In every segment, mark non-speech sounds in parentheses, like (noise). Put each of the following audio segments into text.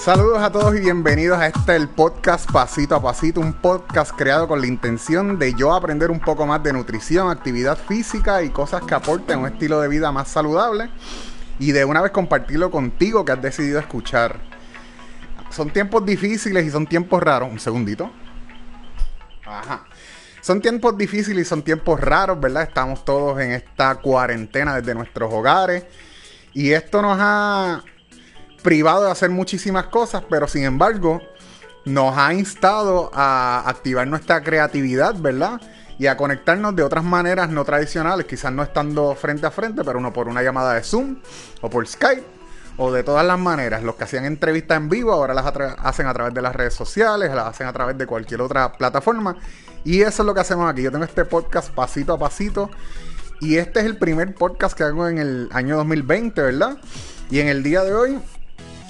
Saludos a todos y bienvenidos a este el podcast Pasito a Pasito, un podcast creado con la intención de yo aprender un poco más de nutrición, actividad física y cosas que aporten un estilo de vida más saludable y de una vez compartirlo contigo que has decidido escuchar. Son tiempos difíciles y son tiempos raros. Un segundito. Ajá. Son tiempos difíciles y son tiempos raros, ¿verdad? Estamos todos en esta cuarentena desde nuestros hogares. Y esto nos ha privado de hacer muchísimas cosas, pero sin embargo nos ha instado a activar nuestra creatividad, ¿verdad? Y a conectarnos de otras maneras no tradicionales, quizás no estando frente a frente, pero uno por una llamada de Zoom o por Skype o de todas las maneras. Los que hacían entrevistas en vivo ahora las hacen a través de las redes sociales, las hacen a través de cualquier otra plataforma. Y eso es lo que hacemos aquí. Yo tengo este podcast pasito a pasito. Y este es el primer podcast que hago en el año 2020, ¿verdad? Y en el día de hoy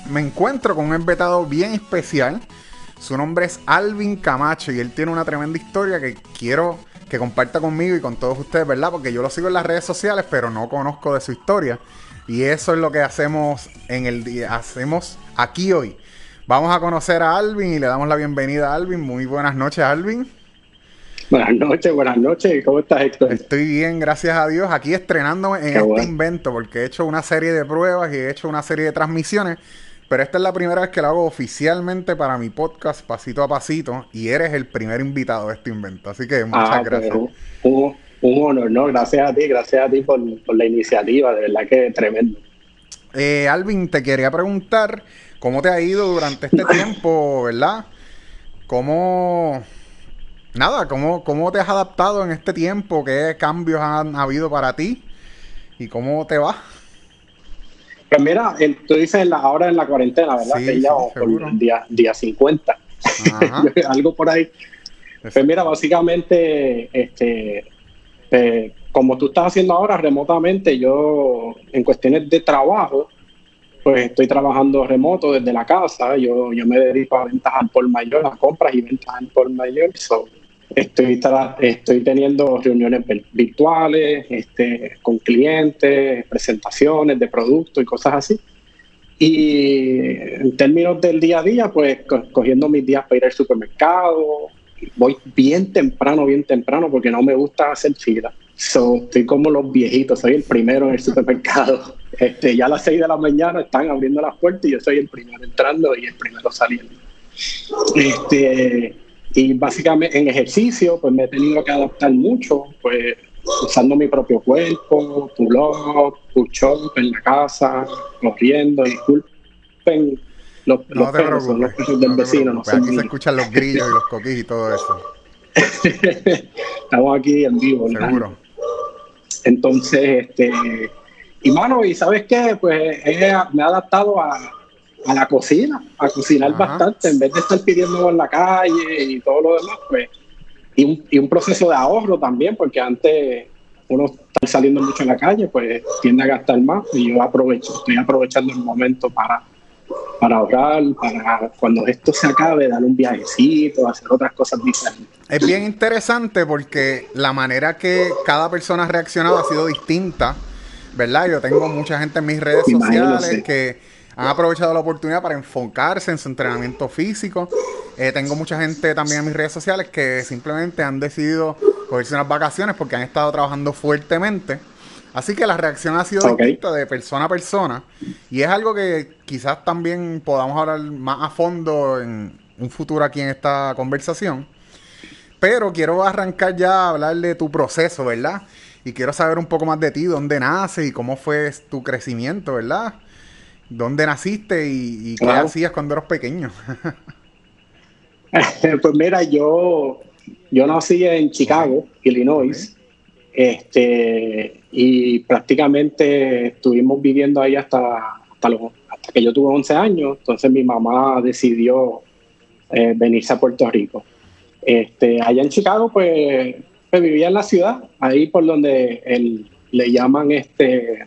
me encuentro con un invitado bien especial. Su nombre es Alvin Camacho y él tiene una tremenda historia que quiero que comparta conmigo y con todos ustedes, ¿verdad? Porque yo lo sigo en las redes sociales, pero no conozco de su historia. Y eso es lo que hacemos en el día, hacemos aquí hoy. Vamos a conocer a Alvin y le damos la bienvenida a Alvin. Muy buenas noches, Alvin. Buenas noches, buenas noches. ¿Cómo estás, Héctor? Estoy bien, gracias a Dios. Aquí estrenándome en este invento porque he hecho una serie de pruebas y he hecho una serie de transmisiones pero esta es la primera vez que lo hago oficialmente para mi podcast Pasito a Pasito y eres el primer invitado de este invento. Así que muchas ah, gracias. Un, honor, ¿no? Gracias a ti, gracias a ti por, la iniciativa, de verdad que tremendo. Eh, Alvin, te quería preguntar cómo te ha ido durante este (laughs) tiempo, ¿verdad? ¿Cómo... Nada, ¿cómo, ¿cómo te has adaptado en este tiempo? ¿Qué cambios han habido para ti? ¿Y cómo te va? Pues mira, tú dices la, ahora en la cuarentena, ¿verdad? que ya por día, día 50, (laughs) algo por ahí. Pues mira, básicamente, este, eh, como tú estás haciendo ahora remotamente, yo en cuestiones de trabajo, pues estoy trabajando remoto desde la casa. Yo, yo me dedico a ventas al por mayor, a compras y ventas al por mayor. So, Estoy, estoy teniendo reuniones virtuales este, con clientes, presentaciones de productos y cosas así. Y en términos del día a día, pues cogiendo mis días para ir al supermercado, voy bien temprano, bien temprano, porque no me gusta hacer fila. So, estoy como los viejitos, soy el primero en el supermercado. (laughs) Este, ya a las 6 de la mañana están abriendo las puertas y yo soy el primero entrando y el primero saliendo. Este, y básicamente en ejercicio, pues me he tenido que adaptar mucho, pues usando mi propio cuerpo, pull-up, push-up en la casa, corriendo, disculpen los, no perros, son los perros del vecino. No aquí se escuchan los grillos y los coquis y todo eso. (laughs) Estamos aquí en vivo. Seguro. Entonces, este, y mano, y sabes qué, pues me he adaptado a, a la cocina, a cocinar bastante, en vez de estar pidiendo en la calle y todo lo demás, pues, y un, y un proceso de ahorro también, porque antes uno está saliendo mucho en la calle, pues tiende a gastar más y yo aprovecho, estoy aprovechando el momento para, para ahorrar, para cuando esto se acabe, dar un viajecito, hacer otras cosas diferentes. Es bien interesante porque la manera que cada persona ha reaccionado ha sido distinta, ¿verdad? Yo tengo mucha gente en mis redes sociales que han aprovechado la oportunidad para enfocarse en su entrenamiento físico. Eh, tengo mucha gente también en mis redes sociales que simplemente han decidido cogerse unas vacaciones porque han estado trabajando fuertemente. Así que la reacción ha sido distinta de persona a persona. Y es algo que quizás también podamos hablar más a fondo en un futuro aquí en esta conversación. Pero quiero arrancar ya a hablar de tu proceso, ¿verdad? Y quiero saber un poco más de ti, dónde naces y cómo fue tu crecimiento, ¿verdad? ¿Dónde naciste y, qué hacías cuando eras pequeño? (laughs) pues mira, yo, yo nací en Chicago, Illinois, este, y prácticamente estuvimos viviendo ahí hasta, hasta, hasta que yo tuve 11 años, entonces mi mamá decidió eh, venirse a Puerto Rico. Este, allá en Chicago, pues, pues, vivía en la ciudad, ahí por donde el, le llaman este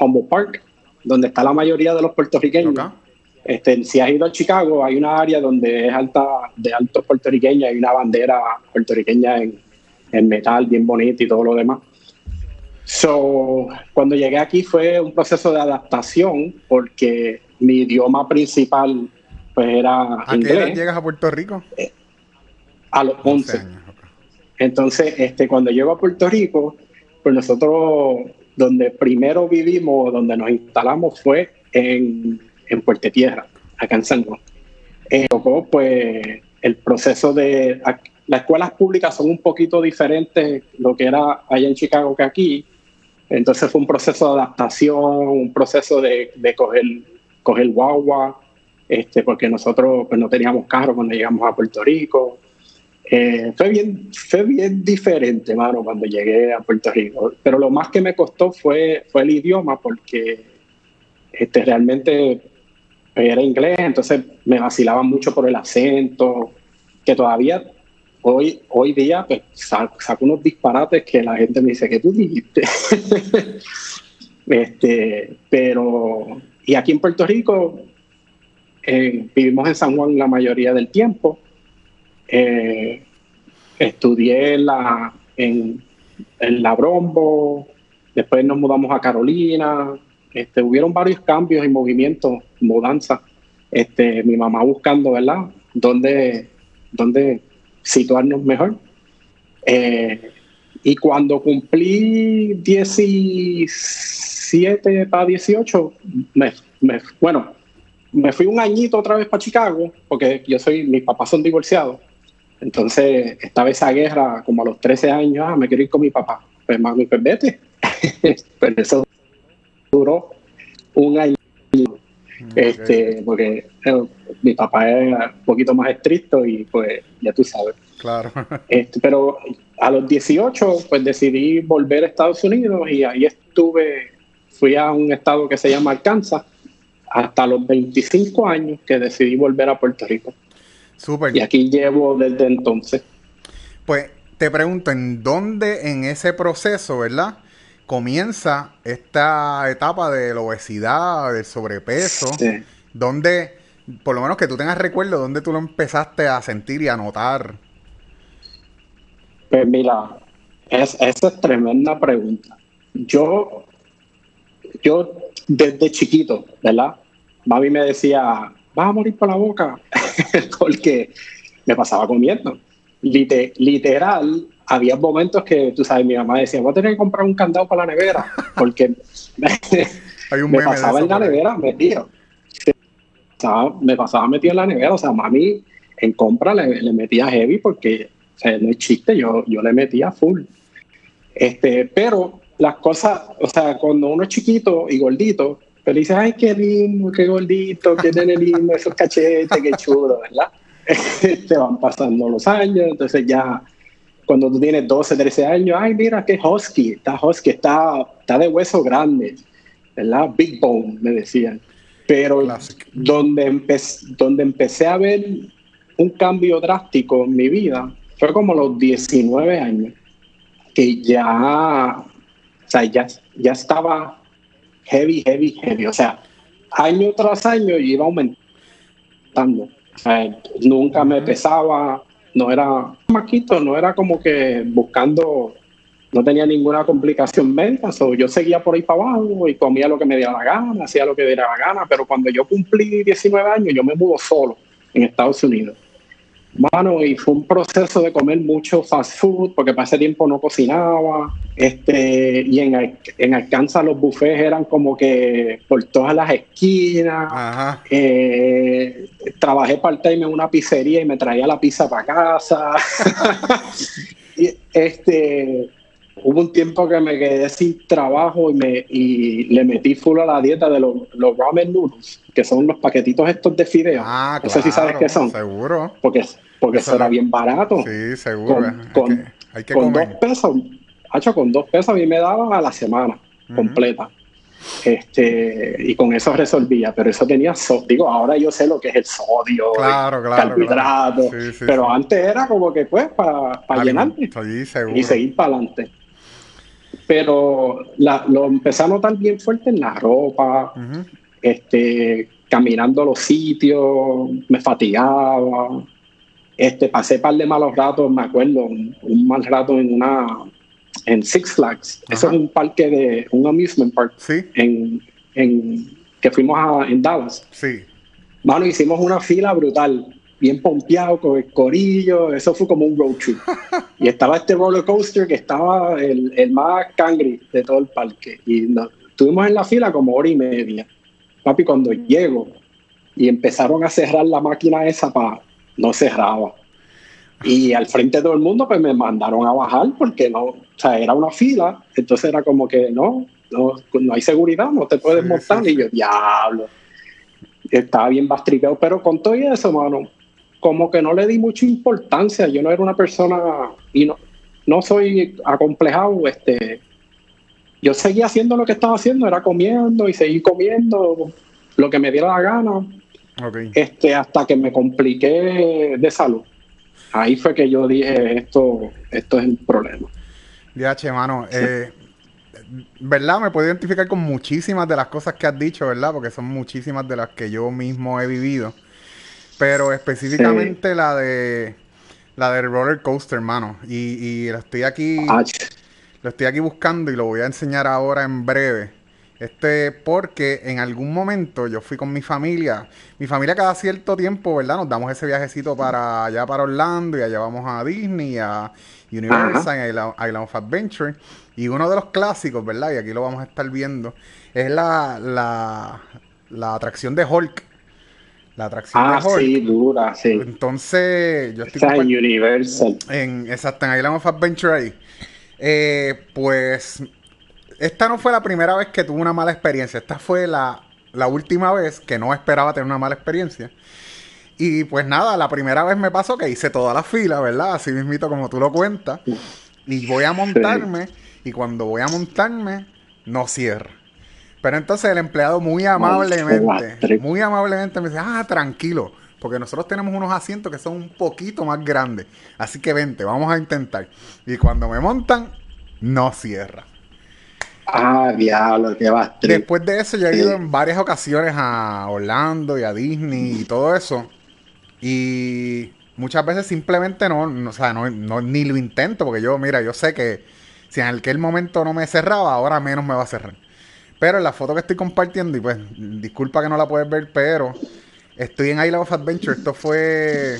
Humboldt Park, donde está la mayoría de los puertorriqueños. Este, si has ido a Chicago, hay una área donde es alta de altos puertorriqueños, hay una bandera puertorriqueña en, en, metal bien bonita y todo lo demás. So, cuando llegué aquí fue un proceso de adaptación porque mi idioma principal pues era ¿A qué edad llegas a Puerto Rico? Eh, a los 11. Entonces, este, cuando llego a Puerto Rico, pues nosotros donde primero vivimos, donde nos instalamos fue en, en Puerto Tierra, acá en San Juan. Eh, tocó pues el proceso de... Las escuelas públicas son un poquito diferentes lo que era allá en Chicago que aquí. Entonces fue un proceso de adaptación, un proceso de, de coger, coger guagua, este, porque nosotros pues, no teníamos carro cuando llegamos a Puerto Rico. Eh, fue, bien, fue bien diferente, mano, cuando llegué a Puerto Rico. Pero lo más que me costó fue, fue el idioma, porque este, realmente era inglés, entonces me vacilaba mucho por el acento, que todavía hoy, hoy día pues, saco, unos disparates que la gente me dice que tú dijiste. (laughs) este, pero, y aquí en Puerto Rico, eh, vivimos en San Juan la mayoría del tiempo. Eh, estudié la, en, en La Brombo, después nos mudamos a Carolina, este, hubieron varios cambios y movimientos, mudanzas. Este, mi mamá buscando, ¿verdad? ¿Dónde, dónde situarnos mejor? Eh, y cuando cumplí 17 para 18, me, me, bueno, me fui un añito otra vez para Chicago, porque yo soy, mis papás son divorciados. Entonces estaba esa guerra como a los 13 años, ah, me quiero ir con mi papá. Pues mami, pues vete. (laughs) Pero eso duró un año. Este, porque eh, mi papá era un poquito más estricto y pues ya tú sabes. Claro. (laughs) Este, pero a los 18 pues decidí volver a Estados Unidos y ahí estuve, fui a un estado que se llama Arkansas hasta los 25 años que decidí volver a Puerto Rico. Súper. Y aquí llevo desde entonces. Pues te pregunto, ¿en dónde en ese proceso, verdad? Comienza esta etapa de la obesidad, del sobrepeso, sí. donde, por lo menos que tú tengas recuerdo, ¿dónde tú lo empezaste a sentir y a notar? Pues mira, es, esa es tremenda pregunta. Yo, yo desde chiquito, ¿verdad? Mami me decía, vas a morir por la boca, (laughs) porque me pasaba comiendo. literal, había momentos que, tú sabes, mi mamá decía, voy a tener que comprar un candado para la nevera, porque (laughs) me pasaba en la nevera metido. Me pasaba metido en la nevera, o sea, mami en compra le, metía heavy porque, o sea, no es chiste, yo, yo le metía full. Este, pero las cosas, o sea, cuando uno es chiquito y gordito, pero dices, ay, qué lindo, qué gordito, qué nene lindo, esos cachetes, qué chulo, ¿verdad? (laughs) Te van pasando los años, entonces ya cuando tú tienes 12, 13 años, ay, mira qué husky, está husky, está, está de hueso grande, ¿verdad? Big bone, me decían. Pero donde, donde empecé a ver un cambio drástico en mi vida fue como los 19 años, que ya, o sea, ya, ya estaba heavy, heavy, heavy. O sea, año tras año yo iba aumentando. nunca me pesaba, no era maquito, no era como que buscando, no tenía ninguna complicación médica. yo seguía por ahí para abajo y comía lo que me diera la gana, hacía lo que me diera la gana. Pero cuando yo cumplí 19 años, yo me mudo solo en Estados Unidos. Mano, y fue un proceso de comer mucho fast food, porque para ese tiempo no cocinaba. Este, y en, en Arkansas los buffets eran como que por todas las esquinas. Eh, trabajé part-time en una pizzería y me traía la pizza para casa. (laughs) y, este, hubo un tiempo que me quedé sin trabajo y, me, y le metí full a la dieta de los, los ramen noodles, que son los paquetitos estos de fideo. Ah, no sé si sabes qué son. Seguro. Porque, porque eso era bien barato. Sí, seguro. Con, hay que, con dos pesos, hacho, con dos pesos a mí me daban a la semana completa. Este, y con eso resolvía, pero eso tenía, digo, ahora yo sé lo que es el sodio, claro, el carbohidrato, pero antes era como que pues para pa llenarte y seguir para adelante. Pero lo empecé a notar bien fuerte en la ropa, este, caminando los sitios, me fatigaba, este, pasé un par de malos ratos, me acuerdo, un, mal rato en una en Six Flags, eso es un parque de un amusement park ¿Sí? en, en, que fuimos a, en Dallas. Sí. Mano, hicimos una fila brutal, bien pompeado con el corillo, eso fue como un road trip. (laughs) y estaba este roller coaster que estaba el, el más cangri de todo el parque. Y estuvimos en la fila como hora y media. Papi, cuando llego y empezaron a cerrar la máquina esa, pa, no cerraba. Y al frente de todo el mundo, pues me mandaron a bajar porque no, o sea, era una fila, entonces era como que no, no, no hay seguridad, no te puedes montar. Y yo, diablo estaba bien bastricado, pero con todo eso, mano, como que no le di mucha importancia. Yo no era una persona y no, no soy acomplejado. Este, yo seguía haciendo lo que estaba haciendo, era comiendo y seguir comiendo lo que me diera la gana. Este, hasta que me compliqué de salud. Ahí fue que yo dije, esto, esto es el problema. Ya, che, mano. Eh, ¿verdad? Me puedo identificar con muchísimas de las cosas que has dicho, ¿verdad? Porque son muchísimas de las que yo mismo he vivido. Pero específicamente la de la del roller coaster, hermano. Y, y lo estoy aquí. Lo estoy aquí buscando y lo voy a enseñar ahora en breve. Este, porque en algún momento yo fui con mi familia. Mi familia cada cierto tiempo, ¿verdad? Nos damos ese viajecito para allá para Orlando y allá vamos a Disney, a Universal, a Island of Adventure. Y uno de los clásicos, ¿verdad? Y aquí lo vamos a estar viendo, es la, la, la atracción de Hulk. La atracción de ah, Hulk. sí, dura, sí. Entonces, yo estoy... en Universal. En, exacto, en Island of Adventure ahí. Eh, pues, esta no fue la primera vez que tuve una mala experiencia. Esta fue la, la última vez que no esperaba tener una mala experiencia. Y pues nada, la primera vez me pasó que hice toda la fila, ¿verdad? Así mismito como tú lo cuentas. Y voy a montarme y cuando voy a montarme, no cierra. Pero entonces el empleado muy amablemente, muy amablemente me dice, ah, tranquilo, porque nosotros tenemos unos asientos que son un poquito más grandes. Así que vente, vamos a intentar. Y cuando me montan, no cierra. Ah, diablo, qué va. Después de eso, yo he ido en varias ocasiones a Orlando y a Disney y todo eso. Y muchas veces simplemente no, o sea, no, ni lo intento, porque yo, mira, yo sé que si en aquel momento no me cerraba, ahora menos me va a cerrar. Pero en la foto que estoy compartiendo, y pues disculpa que no la puedes ver, pero estoy en Island of Adventure. Esto fue.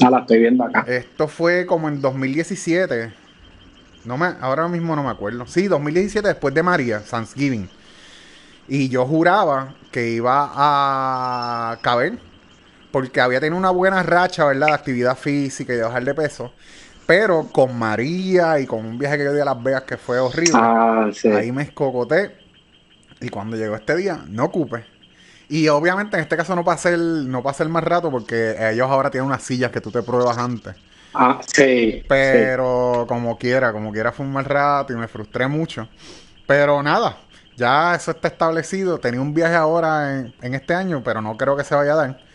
Ah, la estoy viendo acá. Esto fue como en 2017. No me, ahora mismo no me acuerdo. Sí, 2017 después de María, Thanksgiving. Y yo juraba que iba a caber. Porque había tenido una buena racha, ¿verdad? De actividad física y de bajar de peso. Pero con María y con un viaje que yo di a Las Vegas que fue horrible, ah, ahí me escocoté. Y cuando llegó este día, no ocupé. Y obviamente en este caso no pasé el, no pasé el más rato porque ellos ahora tienen unas sillas que tú te pruebas antes. Ah, sí. Pero como quiera, como quiera fue un mal rato y me frustré mucho. Pero nada, ya eso está establecido. Tenía un viaje ahora en, en este año, pero no creo que se vaya a dar.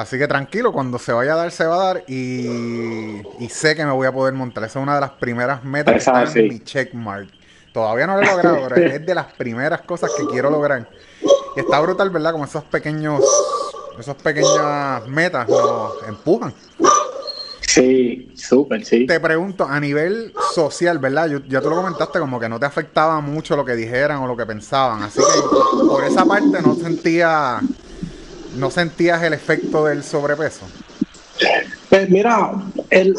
Así que tranquilo, cuando se vaya a dar, se va a dar y, sé que me voy a poder montar. Esa es una de las primeras metas que está en mi checkmark. Todavía no lo he logrado, pero es de las primeras cosas que quiero lograr. Y está brutal, ¿verdad? Como esos pequeños, esas pequeñas metas nos empujan. Sí, súper, sí. Te pregunto, a nivel social, ¿verdad? ya tú lo comentaste como que no te afectaba mucho lo que dijeran o lo que pensaban. Así que por esa parte no sentía ¿No sentías el efecto del sobrepeso? Pues mira, en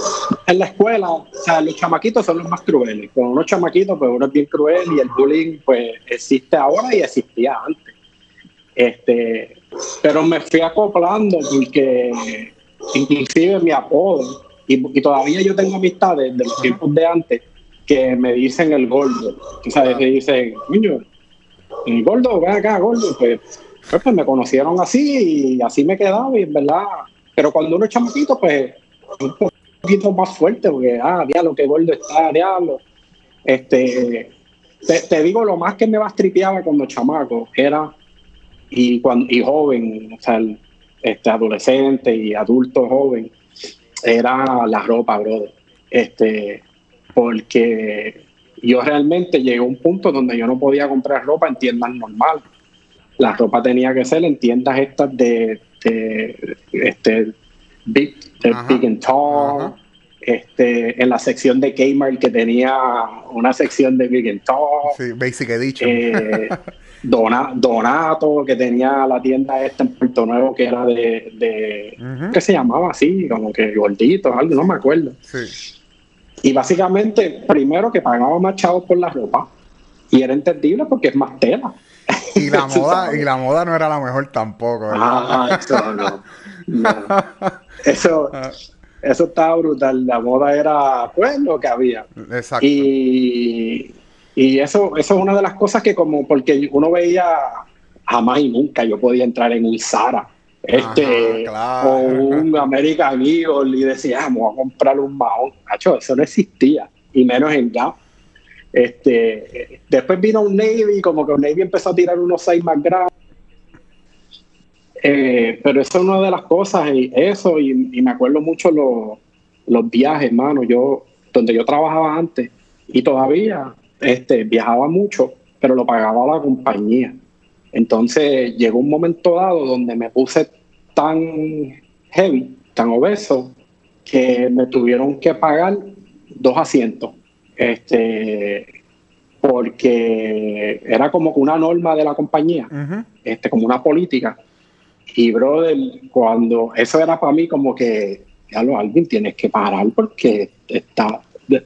la escuela, o sea, los chamaquitos son los más crueles. Con unos chamaquitos, pues uno es bien cruel y el bullying, pues existe ahora y existía antes. Este, pero me fui acoplando porque inclusive mi apodo, y, todavía yo tengo amistades de los tiempos de antes que me dicen el gordo. O sea, me dicen, niño, el gordo, ven acá, gordo, pues pues, pues, me conocieron así y así me quedaba y en verdad, pero cuando uno es chamaquito, pues un poquito más fuerte, porque, ah, diablo, qué gordo está, diablo. Este, te, digo, lo más que me bastripeaba cuando chamaco era, y, cuando, y joven, o sea, este, adolescente y adulto joven, era la ropa, brother. Este, porque yo realmente llegué a un punto donde yo no podía comprar ropa en tiendas normales la ropa tenía que ser en tiendas estas de, este, Big, Big and Tall, este, en la sección de Kmart que tenía una sección de Big and Tall. Sí, Basic Edition. Eh, (laughs) Donato, que tenía la tienda esta en Puerto Nuevo, que era de, de ¿qué se llamaba así? Como que gordito, algo, no me acuerdo. Y básicamente, primero que pagaba más chavos por la ropa, y era entendible porque es más tela. Y la (laughs) moda, y la moda no era la mejor tampoco. Ah, eso no. Eso, (laughs) eso estaba brutal. La moda era pues lo que había. Exacto. Y, y eso, eso es una de las cosas que como porque uno veía jamás y nunca yo podía entrar en un Zara este o un American Eagle y decía ah, vamos a comprar un mahón eso no existía y menos en Gap. Este después vino un Navy como que un Navy empezó a tirar unos seis más grandes. Eh, pero eso es una de las cosas y eso y, me acuerdo mucho los, los viajes hermano yo donde yo trabajaba antes y todavía este, viajaba mucho, pero lo pagaba la compañía. Entonces llegó un momento dado donde me puse tan heavy, tan obeso, que me tuvieron que pagar dos asientos. Este, porque era como una norma de la compañía, este, como una política. Y, brother, cuando eso era para mí como que, ya lo, alguien tienes que parar porque está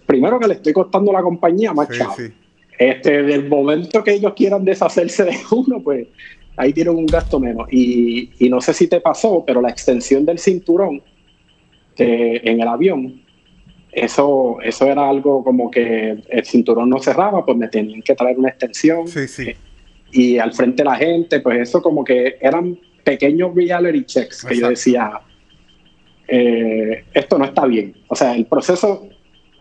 primero que le estoy costando la compañía más Este, del momento que ellos quieran deshacerse de (laughs) uno, pues ahí tienen un gasto menos. Y, no sé si te pasó, pero la extensión del cinturón en el avión, eso, eso era algo como que el cinturón no cerraba, pues me tenían que traer una extensión. Y al frente de la gente, pues eso como que eran pequeños reality checks que yo decía, eh, esto no está bien. O sea, el proceso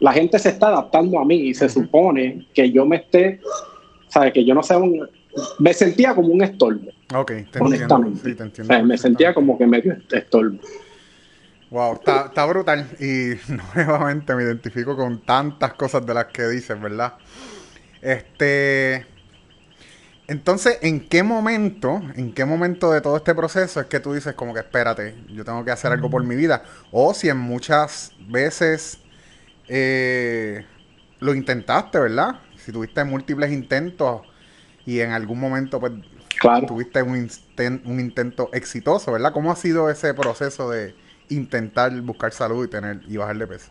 la gente se está adaptando a mí y se supone que yo me esté, ¿sabes? Que yo no sea un... Me sentía como un estorbo. Ok, te honestamente. Entiendo. Sí, te entiendo. me sentía como que medio estorbo. Wow, está, está brutal. Y (laughs) nuevamente me identifico con tantas cosas de las que dices, ¿verdad? Este. Entonces, ¿en qué momento, en qué momento de todo este proceso es que tú dices como que espérate, yo tengo que hacer algo por mi vida? O si en muchas veces eh, lo intentaste, ¿verdad? Si tuviste múltiples intentos y en algún momento pues tuviste un, un intento exitoso, ¿verdad? ¿Cómo ha sido ese proceso de intentar buscar salud y tener y bajar de peso?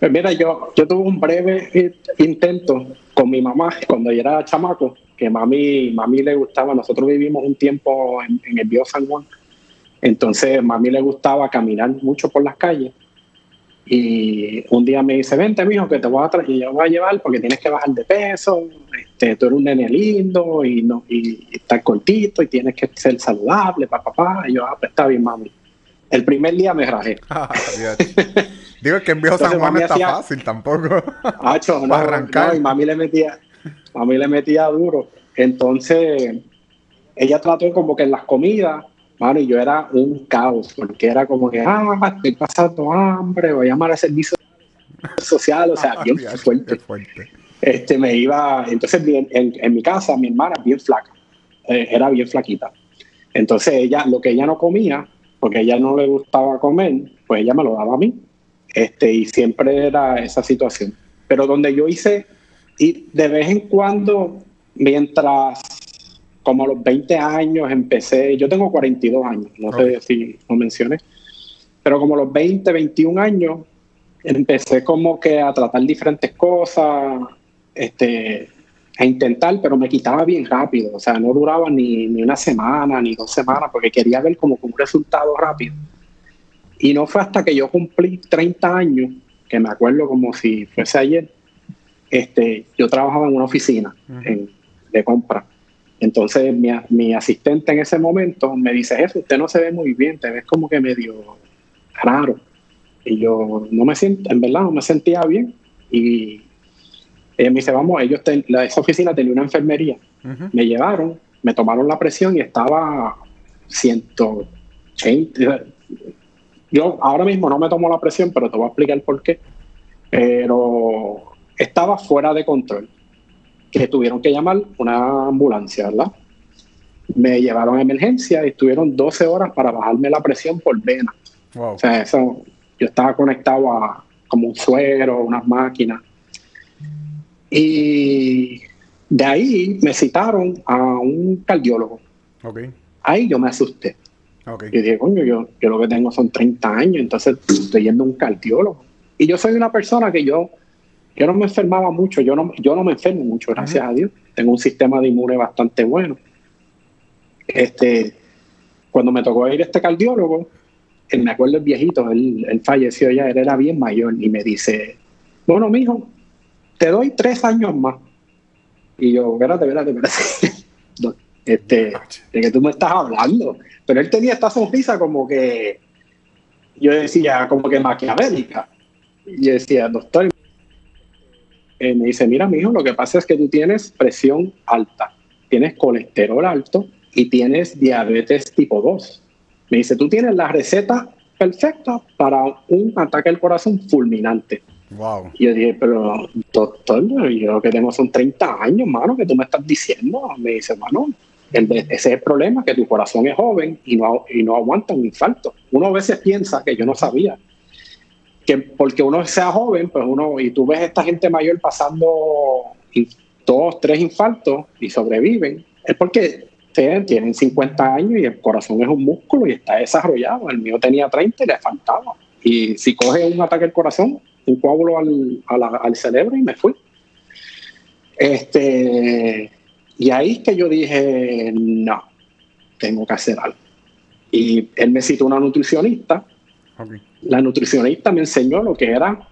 Pues mira, yo, yo tuve un breve intento con mi mamá cuando yo era chamaco, que mami, mami le gustaba, nosotros vivimos un tiempo en, en el Bio San Juan, entonces mami le gustaba caminar mucho por las calles y un día me dice, vente, mijo, que te voy a traer, y yo voy a llevar porque tienes que bajar de peso, este, tú eres un nene lindo y, no, y, estás cortito y tienes que ser saludable, papá, papá. Y yo, ah, pues está bien, mami. El primer día me rajé. (laughs) Ah, Digo que en Viejo San Juan no está fácil tampoco. (laughs) Hacho, no, arrancar. y mami le metía, mami le metía duro. Entonces, ella trató como que en las comidas Mano, y yo era un caos, porque era como que, ah, estoy pasando hambre, voy a llamar al servicio social, o sea, (laughs) bien fuerte. Este, me iba, entonces en, mi casa, mi hermana bien flaca, eh, era bien flaquita. Entonces ella, lo que ella no comía, porque a ella no le gustaba comer, pues ella me lo daba a mí. Este, y siempre era esa situación. Pero donde yo hice, y de vez en cuando, mientras como a los 20 años empecé, yo tengo 42 años, no sé si lo mencioné, pero como a los 20, 21 años empecé como que a tratar diferentes cosas, este, a intentar, pero me quitaba bien rápido, o sea, no duraba ni, ni una semana, ni dos semanas, porque quería ver como un resultado rápido. Y no fue hasta que yo cumplí 30 años, que me acuerdo como si fuese ayer, este, yo trabajaba en una oficina de compra entonces mi, asistente en ese momento me dice, jefe, usted no se ve muy bien, te ves como que medio raro. Y yo no me siento, en verdad no me sentía bien. Y ella me dice, vamos, ellos esa oficina tenía una enfermería. Me llevaron, me tomaron la presión y estaba 180. Yo ahora mismo no me tomo la presión, pero te voy a explicar por qué. Pero estaba fuera de control que tuvieron que llamar una ambulancia, ¿verdad? Me llevaron a emergencia y estuvieron 12 horas para bajarme la presión por vena. O sea, eso, yo estaba conectado a como un suero, unas máquinas. Y De ahí me citaron a un cardiólogo. Okay. Ahí yo me asusté. Okay. Y dije, coño, yo, yo lo que tengo son 30 años, entonces estoy yendo a un cardiólogo. Y yo soy una persona que yo, yo no me enfermaba mucho, yo no, yo no me enfermo mucho, gracias a Dios. Tengo un sistema de inmune bastante bueno. Este, cuando me tocó ir a este cardiólogo, él, me acuerdo el viejito, él, él, falleció ya, él era bien mayor y me dice, bueno, mijo, te doy tres años más. Y yo, espérate, espérate, espérate. (laughs) este, de que tú me estás hablando. Pero él tenía esta sonrisa como que, yo decía, como que maquiavélica. Y yo decía, doctor, eh, me dice, mira, mijo, lo que pasa es que tú tienes presión alta, tienes colesterol alto y tienes diabetes tipo 2. Me dice, tú tienes la receta perfecta para un ataque al corazón fulminante. Wow. Y yo dije, pero doctor, yo lo que tengo son 30 años, mano, que tú me estás diciendo. Me dice, mano, ese es el problema, que tu corazón es joven y no, y no aguanta un infarto. Uno a veces piensa que yo no sabía que porque uno sea joven, pues uno, y tú ves a esta gente mayor pasando dos, tres infartos y sobreviven, es porque tienen 50 años y el corazón es un músculo y está desarrollado. El mío tenía 30 y le faltaba. Y si coge un ataque al corazón, un coágulo al, al cerebro y me fui. Este, y ahí es que yo dije, no, tengo que hacer algo. Y él me citó una nutricionista. La nutricionista me enseñó lo que era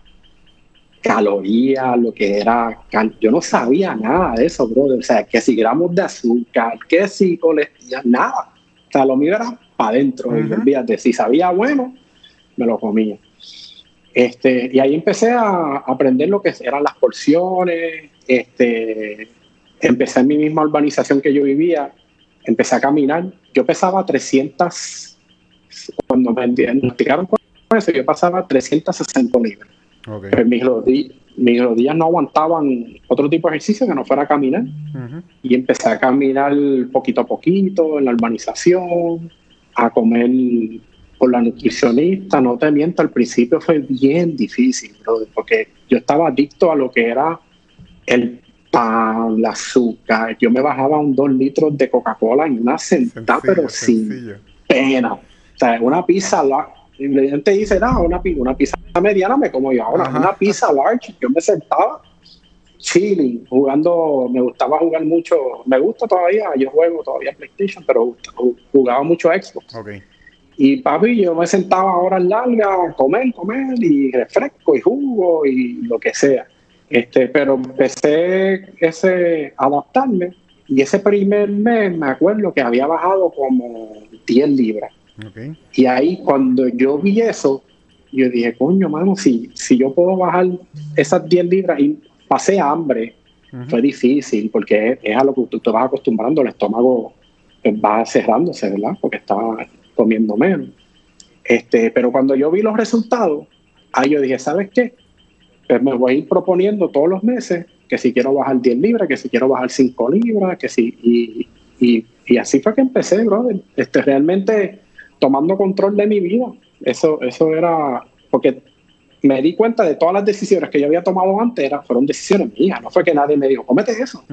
calorías, lo que era... Yo no sabía nada de eso, brother. O sea, que si gramos de azúcar, que si colesterol, nada. O sea, lo mío era para adentro. Uh si sabía bueno, me lo comía. Este, y ahí empecé a aprender lo que eran las porciones, este, empecé en mi misma urbanización que yo vivía, empecé a caminar. Yo pesaba 300, cuando me diagnosticaron con eso, yo pasaba 360 libras. Okay. mis, rodillas, no aguantaban otro tipo de ejercicio que no fuera caminar. Y empecé a caminar poquito a poquito en la urbanización, a comer por la nutricionista. No te miento, al principio fue bien difícil, porque yo estaba adicto a lo que era el pan, el azúcar. Yo me bajaba un dos litros de Coca-Cola en una sentada, pero sin pena. Sea, una pizza, la, el te dice, no, una, una pizza mediana me como yo ahora, una pizza large. Yo me sentaba chilling, jugando, me gustaba jugar mucho, me gusta todavía, yo juego todavía PlayStation, pero jugaba mucho Xbox. Y papi, yo me sentaba horas largas, comer, comer, y refresco, y jugo, y lo que sea. Este, pero empecé ese, a adaptarme y ese primer mes me acuerdo que había bajado como 10 libras. Y ahí cuando yo vi eso, yo dije, coño, mano, si, si yo puedo bajar esas 10 libras y pasé hambre, fue difícil porque es, a lo que tú te vas acostumbrando, el estómago pues, va cerrándose, ¿verdad? Porque estaba comiendo menos. Este, pero cuando yo vi los resultados, ahí yo dije, ¿sabes qué? Pues me voy a ir proponiendo todos los meses que si quiero bajar 10 libras, que si quiero bajar 5 libras, que si... Y, y, y así fue que empecé, brother. Este, realmente tomando control de mi vida. Eso, eso era... Porque me di cuenta de todas las decisiones que yo había tomado antes era, fueron decisiones mías. No fue que nadie me dijo, comete eso.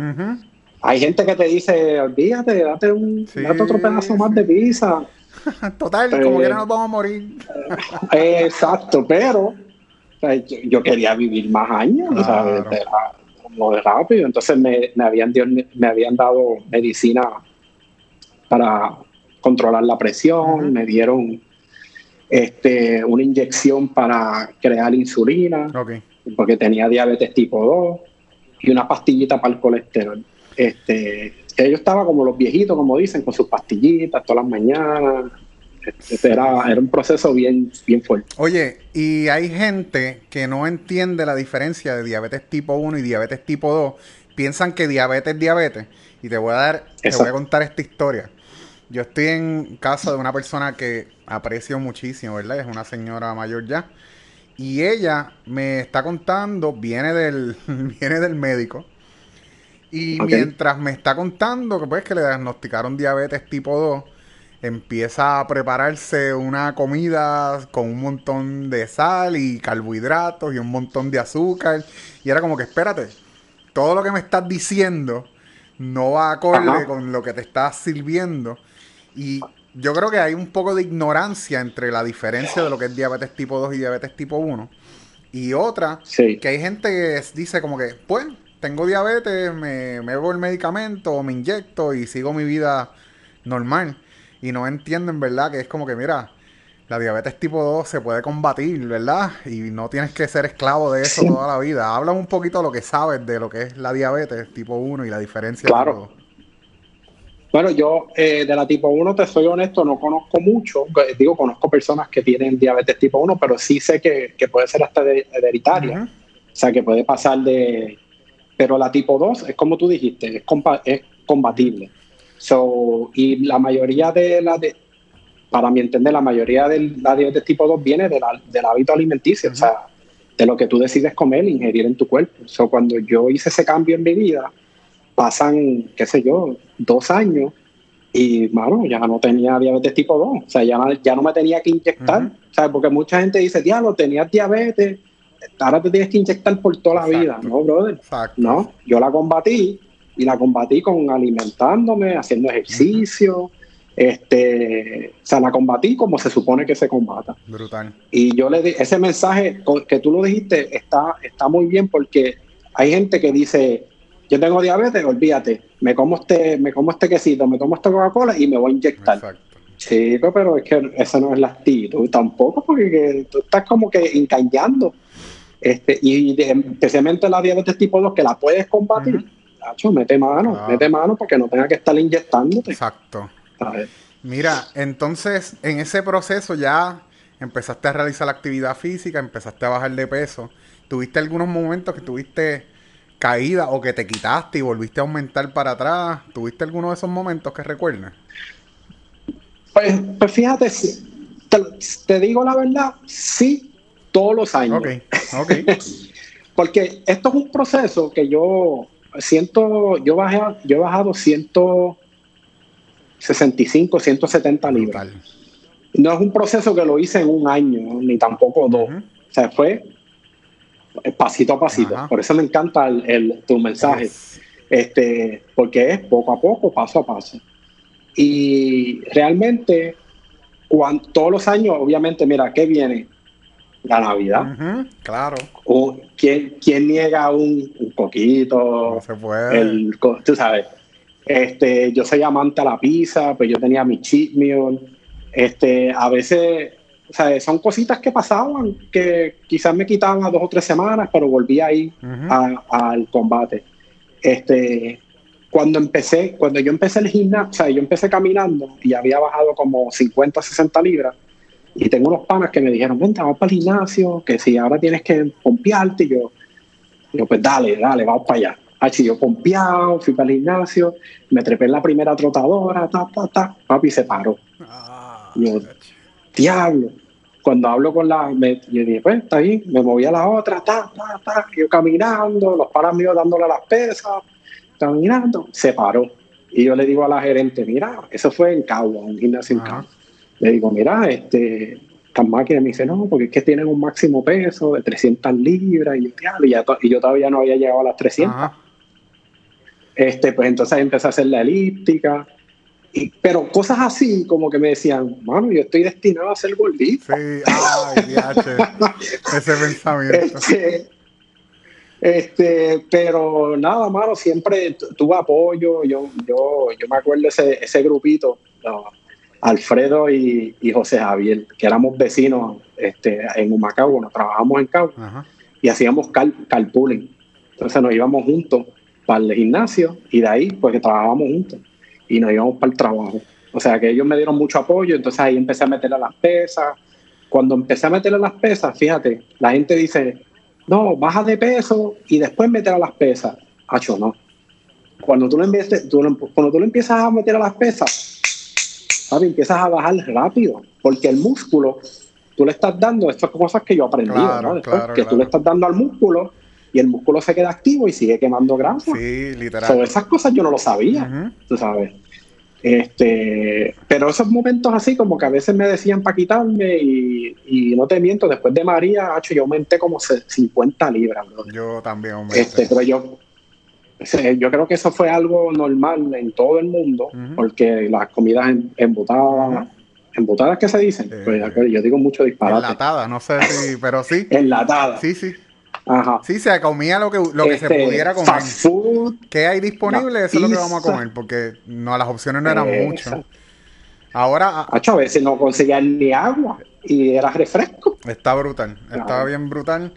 Hay gente que te dice, olvídate, date, un, date otro pedazo más de pizza. (laughs) Total, como que no nos vamos a morir. (laughs) exacto, pero yo, quería vivir más años, claro. como de rápido. Entonces me, me, habían, me habían dado medicina para controlar la presión, me dieron este, una inyección para crear insulina, porque tenía diabetes tipo 2, y una pastillita para el colesterol. Este, yo estaba como los viejitos, como dicen, con sus pastillitas todas las mañanas, era, era, un proceso bien, bien fuerte. Oye, y hay gente que no entiende la diferencia de diabetes tipo 1 y diabetes tipo 2. Piensan que diabetes es diabetes. Y te voy a dar, te voy a contar esta historia. Yo estoy en casa de una persona que aprecio muchísimo, ¿verdad? Es una señora mayor ya. Y ella me está contando, viene del, (laughs) viene del médico. Y mientras me está contando que pues que le diagnosticaron diabetes tipo 2, empieza a prepararse una comida con un montón de sal y carbohidratos y un montón de azúcar. Y era como que, espérate, todo lo que me estás diciendo no va a acorde con lo que te estás sirviendo. Y yo creo que hay un poco de ignorancia entre la diferencia de lo que es diabetes tipo 2 y diabetes tipo 1. Y otra, que hay gente que dice como que, pues, tengo diabetes, me, me bebo el medicamento, me inyecto y sigo mi vida normal. Y no entienden, ¿verdad? Que es como que, mira, la diabetes tipo 2 se puede combatir, ¿verdad? Y no tienes que ser esclavo de eso toda la vida. Habla un poquito de lo que sabes de lo que es la diabetes tipo 1 y la diferencia. Claro. Bueno, yo eh, de la tipo 1, te soy honesto, no conozco mucho. Digo, conozco personas que tienen diabetes tipo 1, pero sí sé que, puede ser hasta hereditaria. O sea, que puede pasar de... Pero la tipo 2 es como tú dijiste, es, es combatible. So, y la mayoría de la de, para mi entender, la mayoría de la diabetes tipo 2 viene del hábito alimenticio, o sea, de lo que tú decides comer e ingerir en tu cuerpo. O cuando yo hice ese cambio en mi vida, pasan, qué sé yo, dos años y, mano, ya no tenía diabetes tipo 2, o sea, ya, no, ya no me tenía que inyectar, sea, porque mucha gente dice, diablo, tenías diabetes, ahora te tienes que inyectar por toda la vida, ¿no, brother? No, yo la combatí y la combatí con alimentándome, haciendo ejercicio, este, o sea, la combatí como se supone que se combata. Brutal. Y yo le di, ese mensaje que tú lo dijiste está, está muy bien porque hay gente que dice, yo tengo diabetes, olvídate, me como este, me como este quesito, me tomo esta Coca-Cola y me voy a inyectar. Exacto. Chico, pero es que esa no es la actitud tampoco, porque tú estás como que engañando. Este, y especialmente la diabetes tipo 2, que la puedes combatir, mete mano, mete mano para que no tenga que estar inyectándote. Exacto. Mira, entonces en ese proceso ya empezaste a realizar la actividad física, empezaste a bajar de peso. ¿Tuviste algunos momentos que tuviste caída o que te quitaste y volviste a aumentar para atrás? ¿Tuviste alguno de esos momentos que recuerdas? Pues, pues fíjate, te, te, digo la verdad, sí, todos los años. Ok, ok. (laughs) Porque esto es un proceso que yo siento, yo, bajé, yo he bajado ciento 65, 170 libras. No es un proceso que lo hice en un año, ni tampoco dos. O sea, fue pasito a pasito. Por eso me encanta el, tu mensaje. Este, porque es poco a poco, paso a paso. Y realmente, cuando, todos los años, obviamente, mira, ¿qué viene? La Navidad. claro. O, ¿quién, ¿quién, niega un, un poquito? No se puede. El, tú sabes este, yo soy amante a la pizza, pues yo tenía mi cheat meal. Este, a veces, o sea, son cositas que pasaban que quizás me quitaban a dos o tres semanas, pero volví ahí al combate. Este, cuando empecé, cuando yo empecé el gimnasio, o sea, yo empecé caminando y había bajado como 50, 60 libras. Y tengo unos panas que me dijeron, vente, vamos para el gimnasio, que si ahora tienes que pompearte, y yo, yo, pues dale, dale, vamos para allá. Así yo pompeado, fui para el gimnasio, me trepé en la primera trotadora, ta, ta, ta, papi se paró. Ah, yo, diablo. Cuando hablo con la, me, yo dije, pues está ahí, me moví a la otra, ta, ta, ta, yo caminando, los paras míos dándole las pesas, caminando, se paró. Y yo le digo a la gerente, mira, eso fue en Cagua, un gimnasio en Cagua. Le digo, mira, este, máquinas me dice, no, porque es que tienen un máximo peso de 300 libras y yo, y yo todavía no había llegado a las 300. Este, pues entonces empecé a hacer la elíptica. Y, pero cosas así, como que me decían, mano, yo estoy destinado a ser gordito. Sí, ay, (laughs) ese pensamiento. Este, este, pero nada, mano, siempre tuve apoyo. Yo, yo, yo me acuerdo ese, ese grupito, Alfredo y, José Javier, que éramos vecinos este, en Humacao, nos trabajamos en Cabo y hacíamos cal, carpooling. Entonces nos íbamos juntos para el gimnasio y de ahí pues que trabajábamos juntos y nos íbamos para el trabajo. O sea que ellos me dieron mucho apoyo, entonces ahí empecé a meterle las pesas. Cuando empecé a meterle las pesas, fíjate, la gente dice, no, baja de peso y después meter a las pesas. Hacho, no. Cuando tú, lo cuando tú le empiezas a meter a las pesas, ¿sabes? empiezas a bajar rápido, porque el músculo, tú le estás dando estas cosas que yo aprendí, ¿no? que tú le estás dando al músculo y el músculo se queda activo y sigue quemando grasa. Sí, literal. Sobre esas cosas yo no lo sabía, tú sabes. Este, pero esos momentos así como que a veces me decían para quitarme y, no te miento, después de María, hecho, yo aumenté como 50 libras, Yo también aumenté. Este, pero yo, yo creo que eso fue algo normal en todo el mundo, porque las comidas embotadas, embotadas que se dicen, pues yo digo mucho disparate. Enlatadas, no sé si, pero sí. Enlatadas. Sí, sí. Ajá. Sí, se comía lo que, lo que se este, pudiera comer. Fast food. ¿Qué hay disponible? Eso es lo que vamos a comer, porque no, las opciones no eran muchas. Ahora. a veces no conseguían ni agua y era refresco. Está brutal, estaba bien brutal.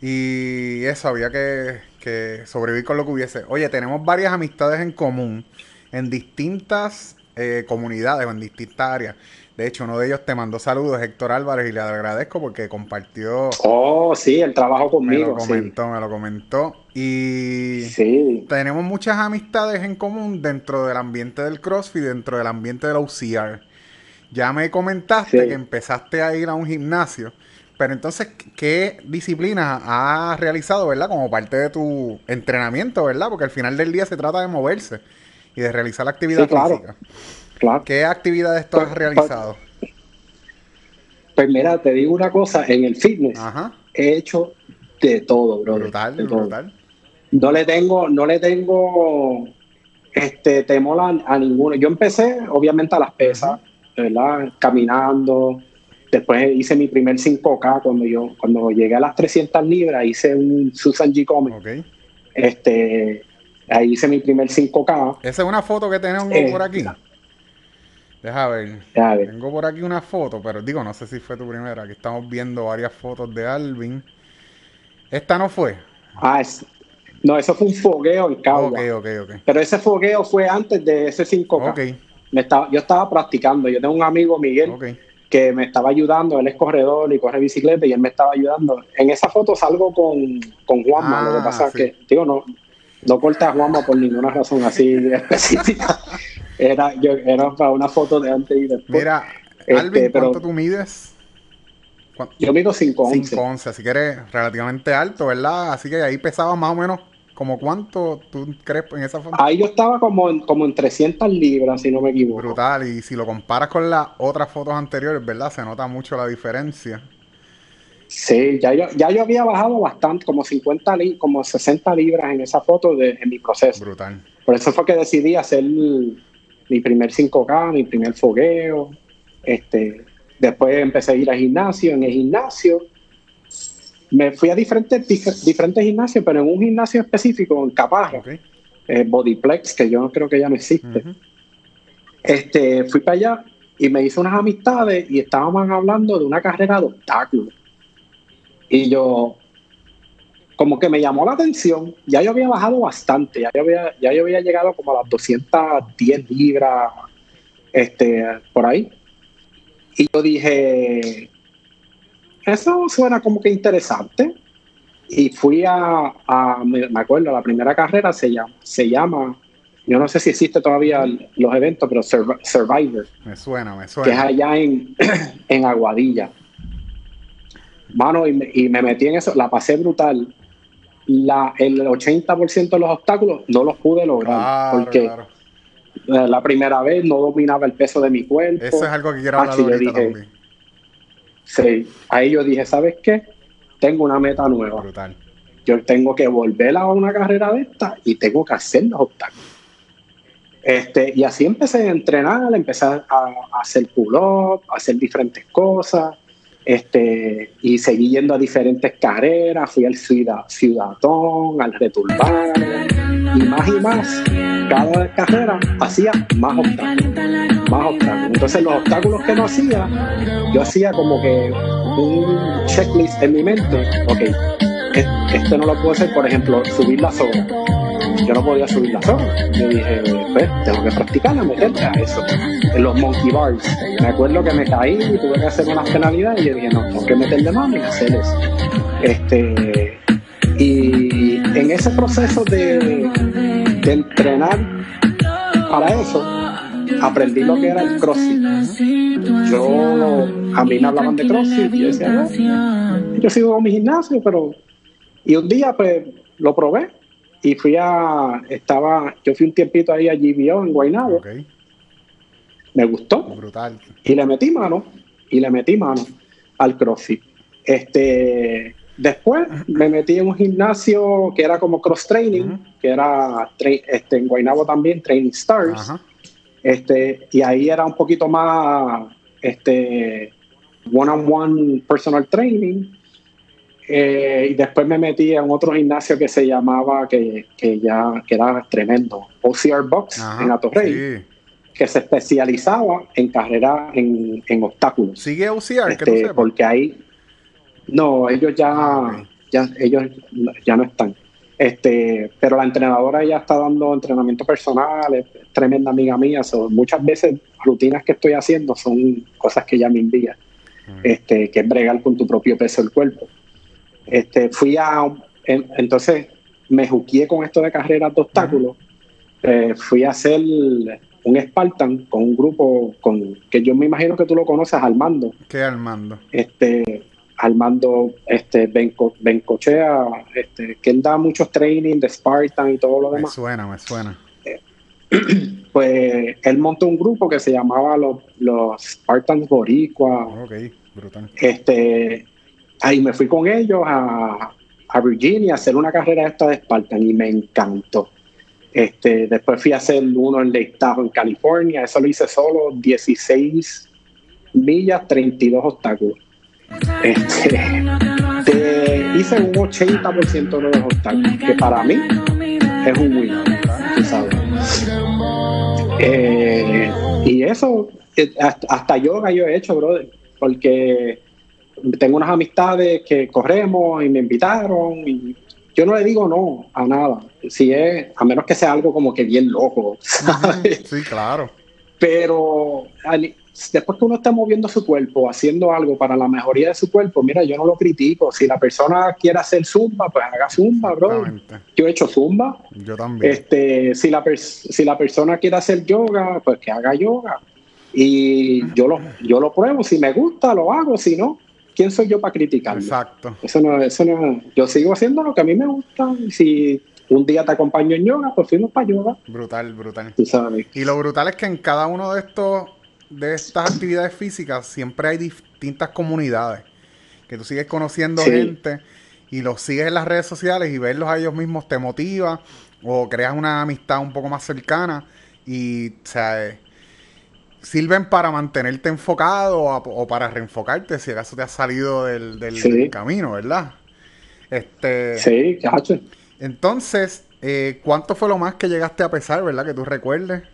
Y eso, había que, que, sobrevivir con lo que hubiese. Oye, tenemos varias amistades en común en distintas eh, comunidades o en distintas áreas. De hecho, uno de ellos te mandó saludos, Héctor Álvarez, y le agradezco porque compartió. Oh, sí, el trabajo conmigo. Me lo comentó, me lo comentó. Y sí. tenemos muchas amistades en común dentro del ambiente del CrossFit, dentro del ambiente del OCR. Ya me comentaste que empezaste a ir a un gimnasio. Pero entonces, ¿qué disciplina has realizado, verdad? Como parte de tu entrenamiento, ¿verdad? Porque al final del día se trata de moverse y de realizar la actividad física. ¿Qué actividades tú has pues, realizado? Pues, mira, te digo una cosa, en el fitness he hecho de todo, bro. Brutal, brutal. No le tengo, no le tengo este temor a, ninguno. Yo empecé, obviamente, a las pesas, ¿verdad? Caminando. Después hice mi primer 5K cuando yo, cuando llegué a las 300 libras, hice un Susan G. Comic. Este, ahí hice mi primer 5K. Esa es una foto que tenemos eh, por aquí. Deja ver. Tengo por aquí una foto, pero digo, no sé si fue tu primera. Aquí estamos viendo varias fotos de Alvin. ¿Esta no fue? Ah, no, eso fue un fogueo en Cagua. Ok, ok, ok. Pero ese fogueo fue antes de ese 5K. Ok. Me estaba, yo estaba practicando. Yo tengo un amigo, Miguel, que me estaba ayudando. Él es corredor y corre bicicleta y él me estaba ayudando. En esa foto salgo con, con Juanma. lo que ah, pasa es que, digo, no, no corta a Juanma por ninguna razón así (laughs) específica. Era, yo, era para una foto de antes y después. Mira, este, Alvin, ¿cuánto tú mides? Yo mido 5'11". 5'11", así que eres relativamente alto, ¿verdad? Así que ahí pesaba más o menos como cuánto tú crees en esa foto. Ahí yo estaba como en, como en 300 libras, si no me equivoco. Brutal, y si lo comparas con las otras fotos anteriores, ¿verdad? Se nota mucho la diferencia. Sí, ya yo, ya yo había bajado bastante, como 50 como 60 libras en esa foto de, en mi proceso. Brutal. Por eso fue que decidí hacer mi primer 5K, mi primer fogueo. Este, después empecé a ir al gimnasio. En el gimnasio me fui a diferentes, diferentes gimnasios, pero en un gimnasio específico, en Caparra, eh, Bodyplex, que yo creo que ya no existe. este, fui para allá y me hice unas amistades y estábamos hablando de una carrera de obstáculos. Y yo, como que me llamó la atención. Ya yo había bajado bastante, ya yo había, ya yo había llegado como a las 210 libras, este, por ahí. Y yo dije, eso suena como que interesante. Y fui a, me, acuerdo, la primera carrera se llama, se llama, yo no sé si existe todavía los eventos, pero Survivor. Me suena, me suena. Que es allá en, (clears throat) en Aguadilla. Mano, y me, y me metí en eso, la pasé brutal la, el 80% de los obstáculos no los pude lograr porque la primera vez no dominaba el peso de mi cuerpo. Eso es algo que quiero hablar ahorita también. Sí, ahí yo dije, ¿sabes qué? Tengo una meta nueva. Brutal. Yo tengo que volver a una carrera de esta y tengo que hacer los obstáculos. Este, y así empecé a entrenar, empecé a, a hacer pull-up, a hacer diferentes cosas. Este, y seguí yendo a diferentes carreras, fui al ciudad, al Returbar, y más y más, cada carrera hacía más obstáculos, más obstáculos. Entonces los obstáculos que no hacía, yo hacía como que un checklist en mi mente, ok, esto no lo puedo hacer, por ejemplo, subir la soga yo no podía subir la zona. Yo dije, pues, tengo que practicar, meterte a eso. En los monkey bars. Me acuerdo que me caí y tuve que hacer unas penalidades y yo dije, no, tengo que meterle mano y hacer eso. Este, y en ese proceso de, de entrenar para eso, aprendí lo que era el crossfit. Yo, a mí me hablaban de crossfit y yo decía, no, yo sigo con mi gimnasio, pero... Y un día, pues, lo probé y fui a, estaba, yo fui un tiempito ahí a GBO en Guaynabo. Me gustó. Brutal. Y le metí mano, y le metí mano al CrossFit. Este, después me metí en un gimnasio que era como cross training, que era este, en Guaynabo también, Training Stars. Este, y ahí era un poquito más este, one-on-one personal training. Eh, y después me metí en otro gimnasio que se llamaba, que, que ya que era tremendo, OCR Box en Atorrey, que se especializaba en carrera en, en obstáculos. ¿Sigue OCR? Este, porque ahí, no, ellos ya, ah, ya, ellos ya no están. Este, pero la entrenadora ya está dando entrenamiento personal, es tremenda amiga mía. muchas veces rutinas que estoy haciendo son cosas que ella me envía, mm. este, que es bregar con tu propio peso del cuerpo. Este, fui a, entonces me juqué con esto de carreras de obstáculos. Eh, fui a hacer un Spartan con un grupo con que yo me imagino que tú lo conoces, Armando. ¿Qué Armando? Este, Armando este, Bencochea, este, que él da muchos training de Spartan y todo lo demás. Me suena, me suena. (clears throat) pues él montó un grupo que se llamaba los, los Spartans Boricua. Ok, brutal. Este, ahí me fui con ellos a, a Virginia a hacer una carrera esta de Spartan y me encantó. Este, después fui a hacer uno en Lake Tahoe, en California. Eso lo hice solo 16 millas, 32 obstáculos. Este, hice un 80% de los obstáculos, que para mí es un win, eh, y eso, eh, hasta, yoga yo he hecho, brother, porque tengo unas amistades que corremos y me invitaron y yo no le digo no a nada, si es, a menos que sea algo como que bien loco, Sí, claro. Pero después que uno está moviendo su cuerpo, haciendo algo para la mejoría de su cuerpo, mira, yo no lo critico. Si la persona quiere hacer zumba, pues haga zumba, bro. Yo he hecho zumba. Yo también. Este, si la, si la persona quiere hacer yoga, pues que haga yoga. Y yo lo, yo lo pruebo. Si me gusta, lo hago. Si no, ¿quién soy yo para criticarlo? Exacto. Eso no, eso no, yo sigo haciendo lo que a mí me gusta. Si un día te acompaño en yoga, pues fuimos para yoga. Brutal, brutal. Tú sabes. Y lo brutal es que en cada uno de estos de estas actividades físicas siempre hay distintas comunidades que tú sigues conociendo gente y los sigues en las redes sociales y verlos a ellos mismos te motiva o creas una amistad un poco más cercana y o sea, sirven para mantenerte enfocado o, para reenfocarte si acaso te has salido del, del, camino, ¿verdad? Este, sí, Entonces, eh, ¿cuánto fue lo más que llegaste a pesar, verdad? Que tú recuerdes.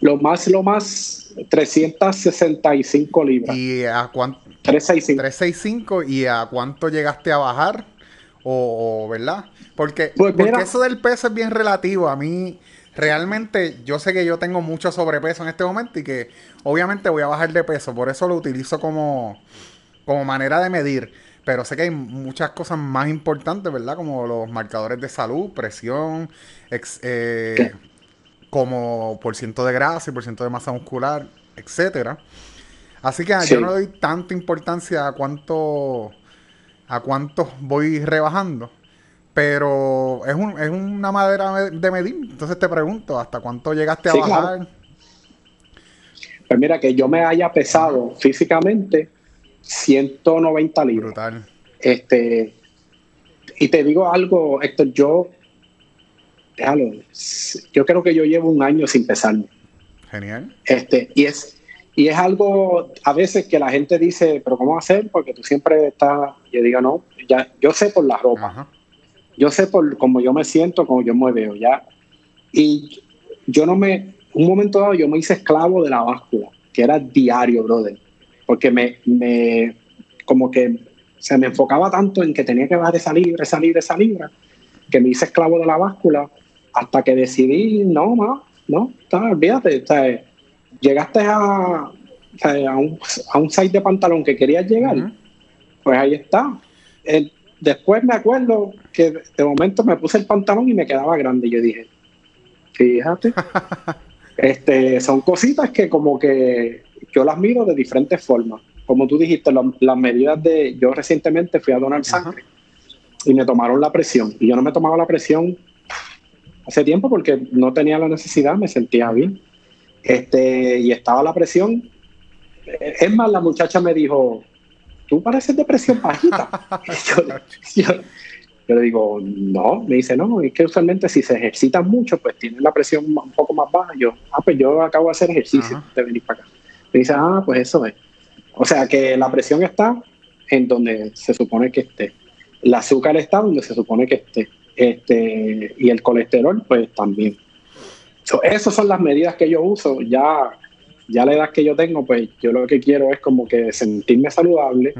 Lo más, lo más, 365 libras. ¿Y a cuánto? 365. 365. ¿Y a cuánto llegaste a bajar? O, ¿verdad? Porque, pues porque eso del peso es bien relativo. A mí, realmente, yo sé que yo tengo mucho sobrepeso en este momento y que obviamente voy a bajar de peso. Por eso lo utilizo como, como manera de medir. Pero sé que hay muchas cosas más importantes, ¿verdad? Como los marcadores de salud, presión, ex, eh, como por ciento de grasa y por ciento de masa muscular, etcétera. Así que yo no doy tanta importancia a cuánto a cuánto voy rebajando, pero es, un, es una madera de medir. Entonces te pregunto, ¿hasta cuánto llegaste a bajar? Pues mira, que yo me haya pesado físicamente 190 libras. Brutal. Este, y te digo algo, Héctor, yo yo creo que yo llevo un año sin pesarme. Genial. Este, y es, y es algo a veces que la gente dice, pero ¿cómo hacer? Porque tú siempre estás, yo digo, no, ya, yo sé por la ropa, yo sé por cómo yo me siento, cómo yo me veo, ya. Y yo no me, un momento dado yo me hice esclavo de la báscula, que era diario, brother, porque me, me como que se me enfocaba tanto en que tenía que bajar esa libra, esa libra, esa libra, que me hice esclavo de la báscula hasta que decidí, no, no, no, olvídate, llegaste a, a, un, a un site de pantalón que querías llegar, pues ahí está. Después me acuerdo que de momento me puse el pantalón y me quedaba grande. Y yo dije, fíjate, (laughs) este, son cositas que como que yo las miro de diferentes formas. Como tú dijiste, las medidas de, yo recientemente fui a donar sangre y me tomaron la presión. Y yo no me tomaba la presión hace tiempo porque no tenía la necesidad, me sentía bien. Este, y estaba la presión. Es más, la muchacha me dijo, tú pareces de presión bajita. (laughs) yo, le digo, no, me dice, no, es que usualmente si se ejercitan mucho, pues tienen la presión un poco más baja. Yo, ah, pues yo acabo de hacer ejercicio de venir para acá. Me dice, ah, pues eso es. O sea que la presión está en donde se supone que esté. El azúcar está donde se supone que esté. Este, y el colesterol, pues también. esas son las medidas que yo uso. Ya, ya la edad que yo tengo, pues yo lo que quiero es como que sentirme saludable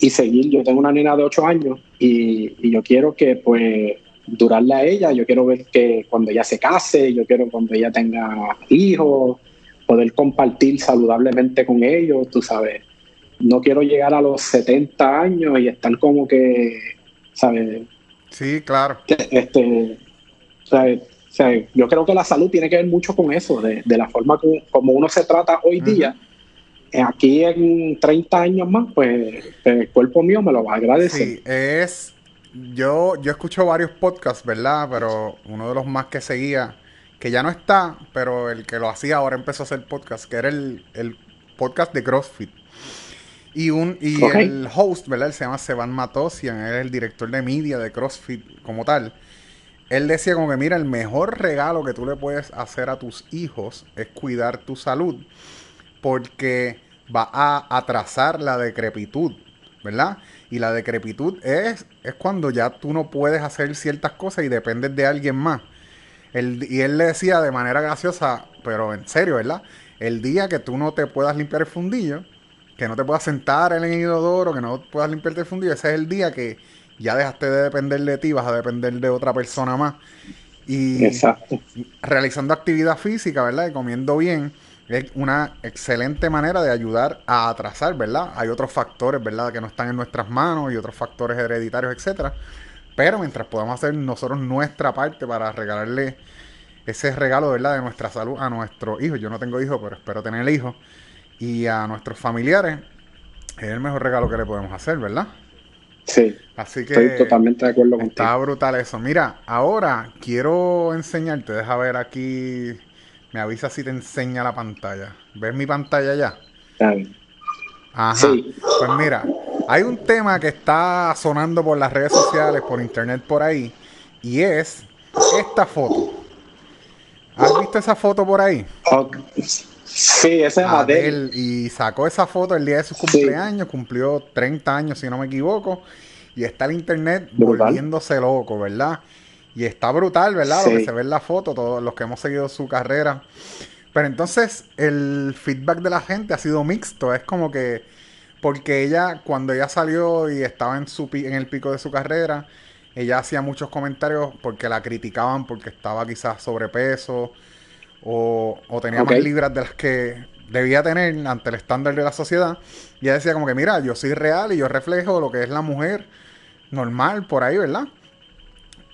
y seguir. Yo tengo una nena de 8 años y, y, yo quiero que, pues, durarle a ella. Yo quiero ver que cuando ella se case, yo quiero cuando ella tenga hijos, poder compartir saludablemente con ellos, tú sabes. No quiero llegar a los 70 años y estar como que, ¿sabes? Sí, claro. Este, o sea, yo creo que la salud tiene que ver mucho con eso, de, la forma como, uno se trata hoy día. Eh, aquí en 30 años más, pues el cuerpo mío me lo va a agradecer. Sí, es. Yo, yo escucho varios podcasts, ¿verdad? Pero uno de los más que seguía, que ya no está, pero el que lo hacía ahora empezó a hacer podcast, que era el, podcast de CrossFit. Y, un, y el host, ¿verdad? Él se llama Seban Matosian, él es el director de media de CrossFit como tal él decía como que, mira, el mejor regalo que tú le puedes hacer a tus hijos es cuidar tu salud, porque va a atrasar la decrepitud, ¿verdad? Y la decrepitud es, es cuando ya tú no puedes hacer ciertas cosas y dependes de alguien más. y él le decía de manera graciosa, pero en serio, ¿verdad? El día que tú no te puedas limpiar el fundillo, que no te puedas sentar en el inodoro, que no puedas limpiarte el fundillo, ese es el día que ya dejaste de depender de ti, vas a depender de otra persona más. Y realizando actividad física, ¿verdad? Y comiendo bien, es una excelente manera de ayudar a atrasar, ¿verdad? Hay otros factores, ¿verdad? Que no están en nuestras manos y otros factores hereditarios, etcétera. Pero mientras podamos hacer nosotros nuestra parte para regalarle ese regalo, ¿verdad? De nuestra salud a nuestros hijos. Yo no tengo hijos, pero espero tener hijos. Y a nuestros familiares, es el mejor regalo que le podemos hacer, ¿verdad? Sí. Así que estoy totalmente de acuerdo contigo. Está brutal eso. Mira, ahora quiero enseñarte, deja ver aquí, me avisa si te enseña la pantalla. ¿Ves mi pantalla ya? Ajá. Pues mira, hay un tema que está sonando por las redes sociales, por internet, por ahí, y es esta foto. ¿Has visto esa foto por ahí? Sí, ese es Adele. Y sacó esa foto el día de su cumpleaños, cumplió 30 años si no me equivoco, y está el internet volviéndose loco, ¿verdad? Y está brutal, ¿verdad? Lo que se ve en la foto, todos los que hemos seguido su carrera. Pero entonces el feedback de la gente ha sido mixto, es como que porque ella cuando ella salió y estaba en su en el pico de su carrera, ella hacía muchos comentarios porque la criticaban porque estaba quizás sobrepeso o, tenía más libras de las que debía tener ante el estándar de la sociedad. Y ella decía como que, mira, yo soy real y yo reflejo lo que es la mujer normal por ahí, ¿verdad?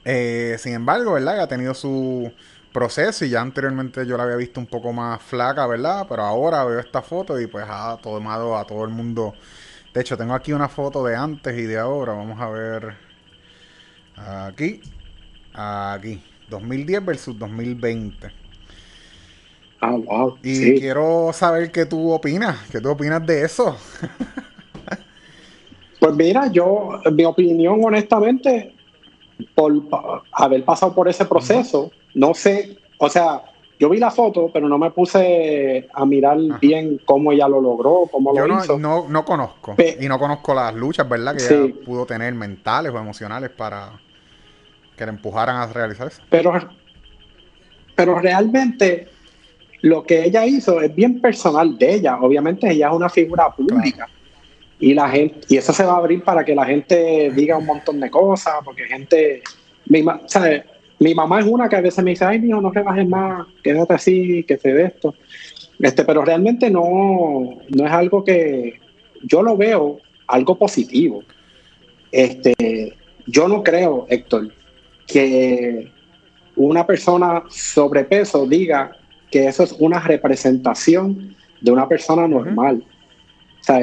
Eh, sin embargo, ¿verdad? ha tenido su proceso y ya anteriormente yo la había visto un poco más flaca, ¿verdad? Pero ahora veo esta foto y pues ha tomado a todo el mundo. De hecho, tengo aquí una foto de antes y de ahora. Vamos a ver. Aquí. Aquí. 2010 versus 2020. Ah, y quiero saber qué tú opinas, qué tú opinas de eso. (laughs) pues mira, yo, mi opinión honestamente, por haber pasado por ese proceso, no sé, o sea, yo vi la foto, pero no me puse a mirar bien cómo ella lo logró, cómo lo no, hizo. No, no conozco. y no conozco las luchas, ¿verdad? Que ella pudo tener mentales o emocionales para que le empujaran a realizar eso. Pero, pero realmente lo que ella hizo es bien personal de ella. Obviamente ella es una figura pública. Y la gente, y eso se va a abrir para que la gente diga un montón de cosas, porque gente, mi, mamá es una que a veces me dice, ay, hijo, no bajes más, quédate así, que se dé esto. Este, pero realmente no, no es algo que yo lo veo algo positivo. Este, yo no creo, Héctor, que una persona sobrepeso diga que eso es una representación de una persona normal. O sea,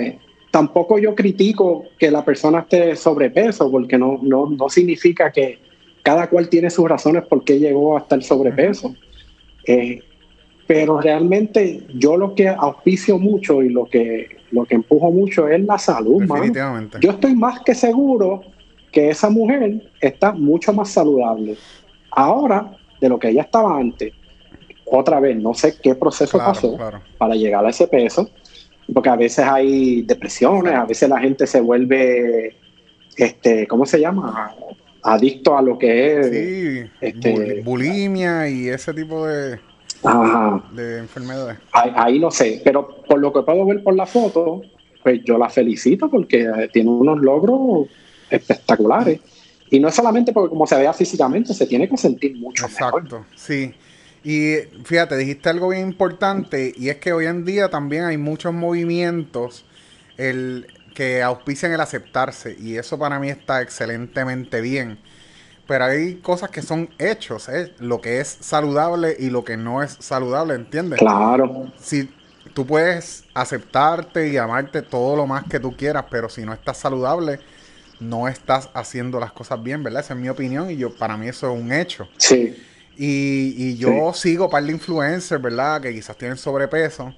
tampoco yo critico que la persona esté sobrepeso, porque no, no, significa que cada cual tiene sus razones por qué llegó hasta el sobrepeso. Eh, pero realmente yo lo que auspicio mucho y lo que, lo que empujo mucho es la salud, Definitivamente. Yo estoy más que seguro que esa mujer está mucho más saludable ahora de lo que ella estaba antes. Otra vez, no sé qué proceso pasó para llegar a ese peso, porque a veces hay depresiones, a veces la gente se vuelve, este, ¿cómo se llama? Adicto a lo que es este, bulimia y ese tipo de de enfermedades. Ahí, no sé, pero por lo que puedo ver por la foto, pues yo la felicito porque eh, tiene unos logros espectaculares. Y no es solamente porque como se vea físicamente, se tiene que sentir mucho Exacto, sí. Y fíjate, dijiste algo bien importante y es que hoy en día también hay muchos movimientos el, que auspician el aceptarse y eso para mí está excelentemente bien pero hay cosas que son hechos, ¿eh? lo que es saludable y lo que no es saludable, ¿entiendes? Claro. Si tú puedes aceptarte y amarte todo lo más que tú quieras, pero si no estás saludable, no estás haciendo las cosas bien, ¿verdad? Esa es mi opinión y yo para mí eso es un hecho. Sí. Y, y yo sigo par de influencers, ¿verdad? Que quizás tienen sobrepeso,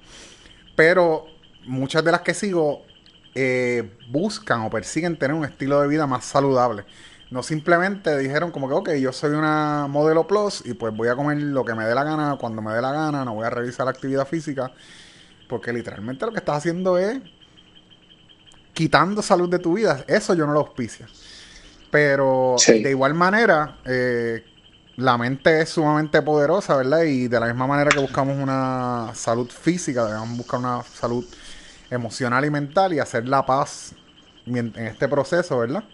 pero muchas de las que sigo eh, buscan o persiguen tener un estilo de vida más saludable. No simplemente dijeron como que, ok, yo soy una modelo plus y pues voy a comer lo que me dé la gana cuando me dé la gana, no voy a revisar la actividad física, porque literalmente lo que estás haciendo es quitando salud de tu vida. Eso yo no lo auspicio. Pero de igual manera, eh, la mente es sumamente poderosa, ¿verdad? Y de la misma manera que buscamos una salud física, debemos buscar una salud emocional y mental y hacer la paz en este proceso, ¿verdad?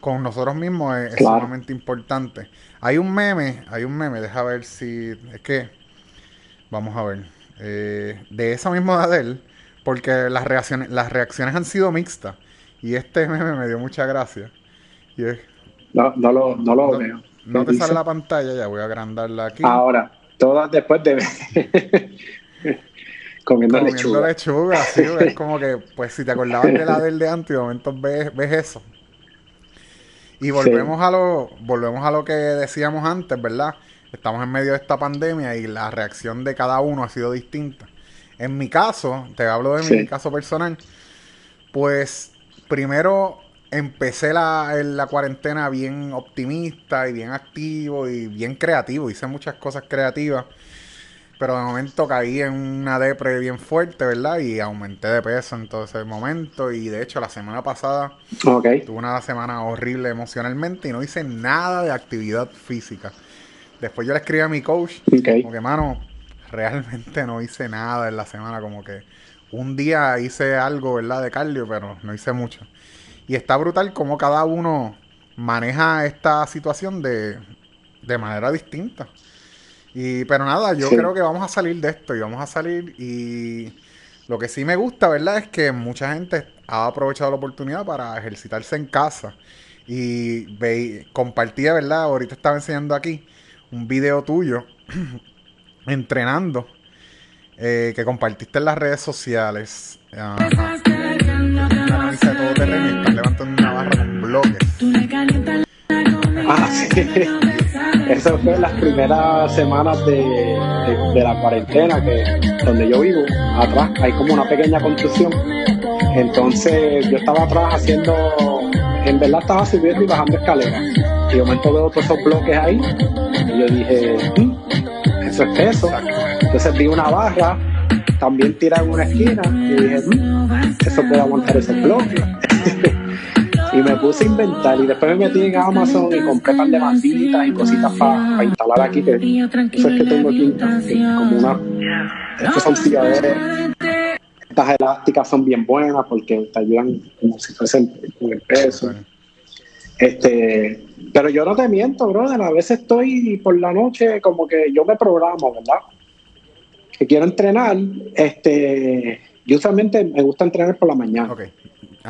con nosotros mismos es, sumamente importante. Hay un meme, hay un meme, deja ver si. Es que. Vamos a ver. Eh, de esa misma de él, porque las reacciones, las reacciones han sido mixtas. Y este (laughs) meme me dio mucha gracia. Y no, no lo, no lo veo. No te sale la pantalla, ya voy a agrandarla aquí. Ahora, todas después de (laughs) comiendo, comiendo lechuga. lechuga, sí, (laughs) es como que, pues si te acordabas de la del de antes, de momento ves, ves eso. Y volvemos a lo, volvemos a lo que decíamos antes, ¿verdad? Estamos en medio de esta pandemia y la reacción de cada uno ha sido distinta. En mi caso, te hablo de mi caso personal, pues primero empecé la, la cuarentena bien optimista y bien activo y bien creativo. Hice muchas cosas creativas pero de momento caí en una depre bien fuerte, ¿verdad? Y aumenté de peso en todo ese momento. Y de hecho, la semana pasada tuve una semana horrible emocionalmente y no hice nada de actividad física. Después yo le escribí a mi coach, como que, mano, realmente no hice nada en la semana. Como que un día hice algo, ¿verdad? De cardio, pero no hice mucho. Y está brutal como cada uno maneja esta situación de, de manera distinta. Y, pero nada, yo creo que vamos a salir de esto y vamos a salir y lo que sí me gusta, ¿verdad? Es que mucha gente ha aprovechado la oportunidad para ejercitarse en casa y ve, compartía, ¿verdad? Ahorita estaba enseñando aquí un video tuyo (clears throat) entrenando eh, que compartiste en las redes sociales. Una de levantando una barra con bloques. Ah, sí. Eso fue las primeras semanas de, la cuarentena, que donde yo vivo, atrás hay como una pequeña construcción. Entonces yo estaba atrás haciendo, en verdad estaba subiendo y bajando escaleras. Y de momento veo todos esos bloques ahí. Y yo dije, mm, eso es eso. Entonces vi una barra, también tirada en una esquina. Y dije, mm, eso puede aguantar ese bloque. (laughs) Y me puse a inventar y después me metí en Amazon y compré par de masitas y cositas para instalar aquí. Que, eso es que tengo aquí como una... Estas son Estas elásticas son bien buenas porque te ayudan como si fuesen con el peso. Este, pero yo no te miento, brother. A veces estoy por la noche como que yo me programo, ¿verdad? Que quiero entrenar. Este, yo usualmente me gusta entrenar por la mañana.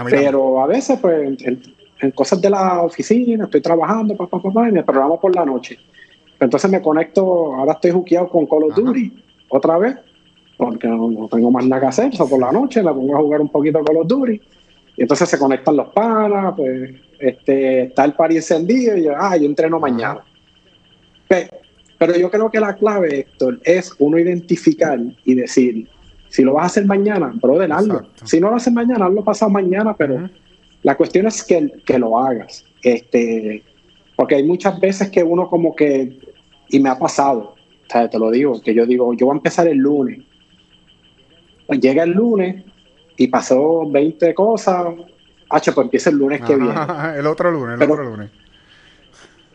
Pero a veces, pues, en, cosas de la oficina, estoy trabajando, papá, papá, y me programo por la noche. Entonces me conecto, ahora estoy juqueado con Call of Duty, otra vez, porque no, tengo más nada que hacer, o por la noche me pongo a jugar un poquito Call of Duty, y entonces se conectan los panas, pues, este, está el party encendido, y yo, ah, yo entreno mañana. Pues, Pero yo creo que la clave, Héctor, es uno identificar y decir, si lo vas a hacer mañana, brother, hazlo. Si no lo haces mañana, hazlo pasado mañana, pero la cuestión es que, que, lo hagas. Este, porque hay muchas veces que uno como que, y me ha pasado, te lo digo, que yo digo, yo voy a empezar el lunes. Pues llega el lunes y pasó 20 cosas, H, pues empieza el lunes que viene. (laughs) el otro lunes, el otro lunes.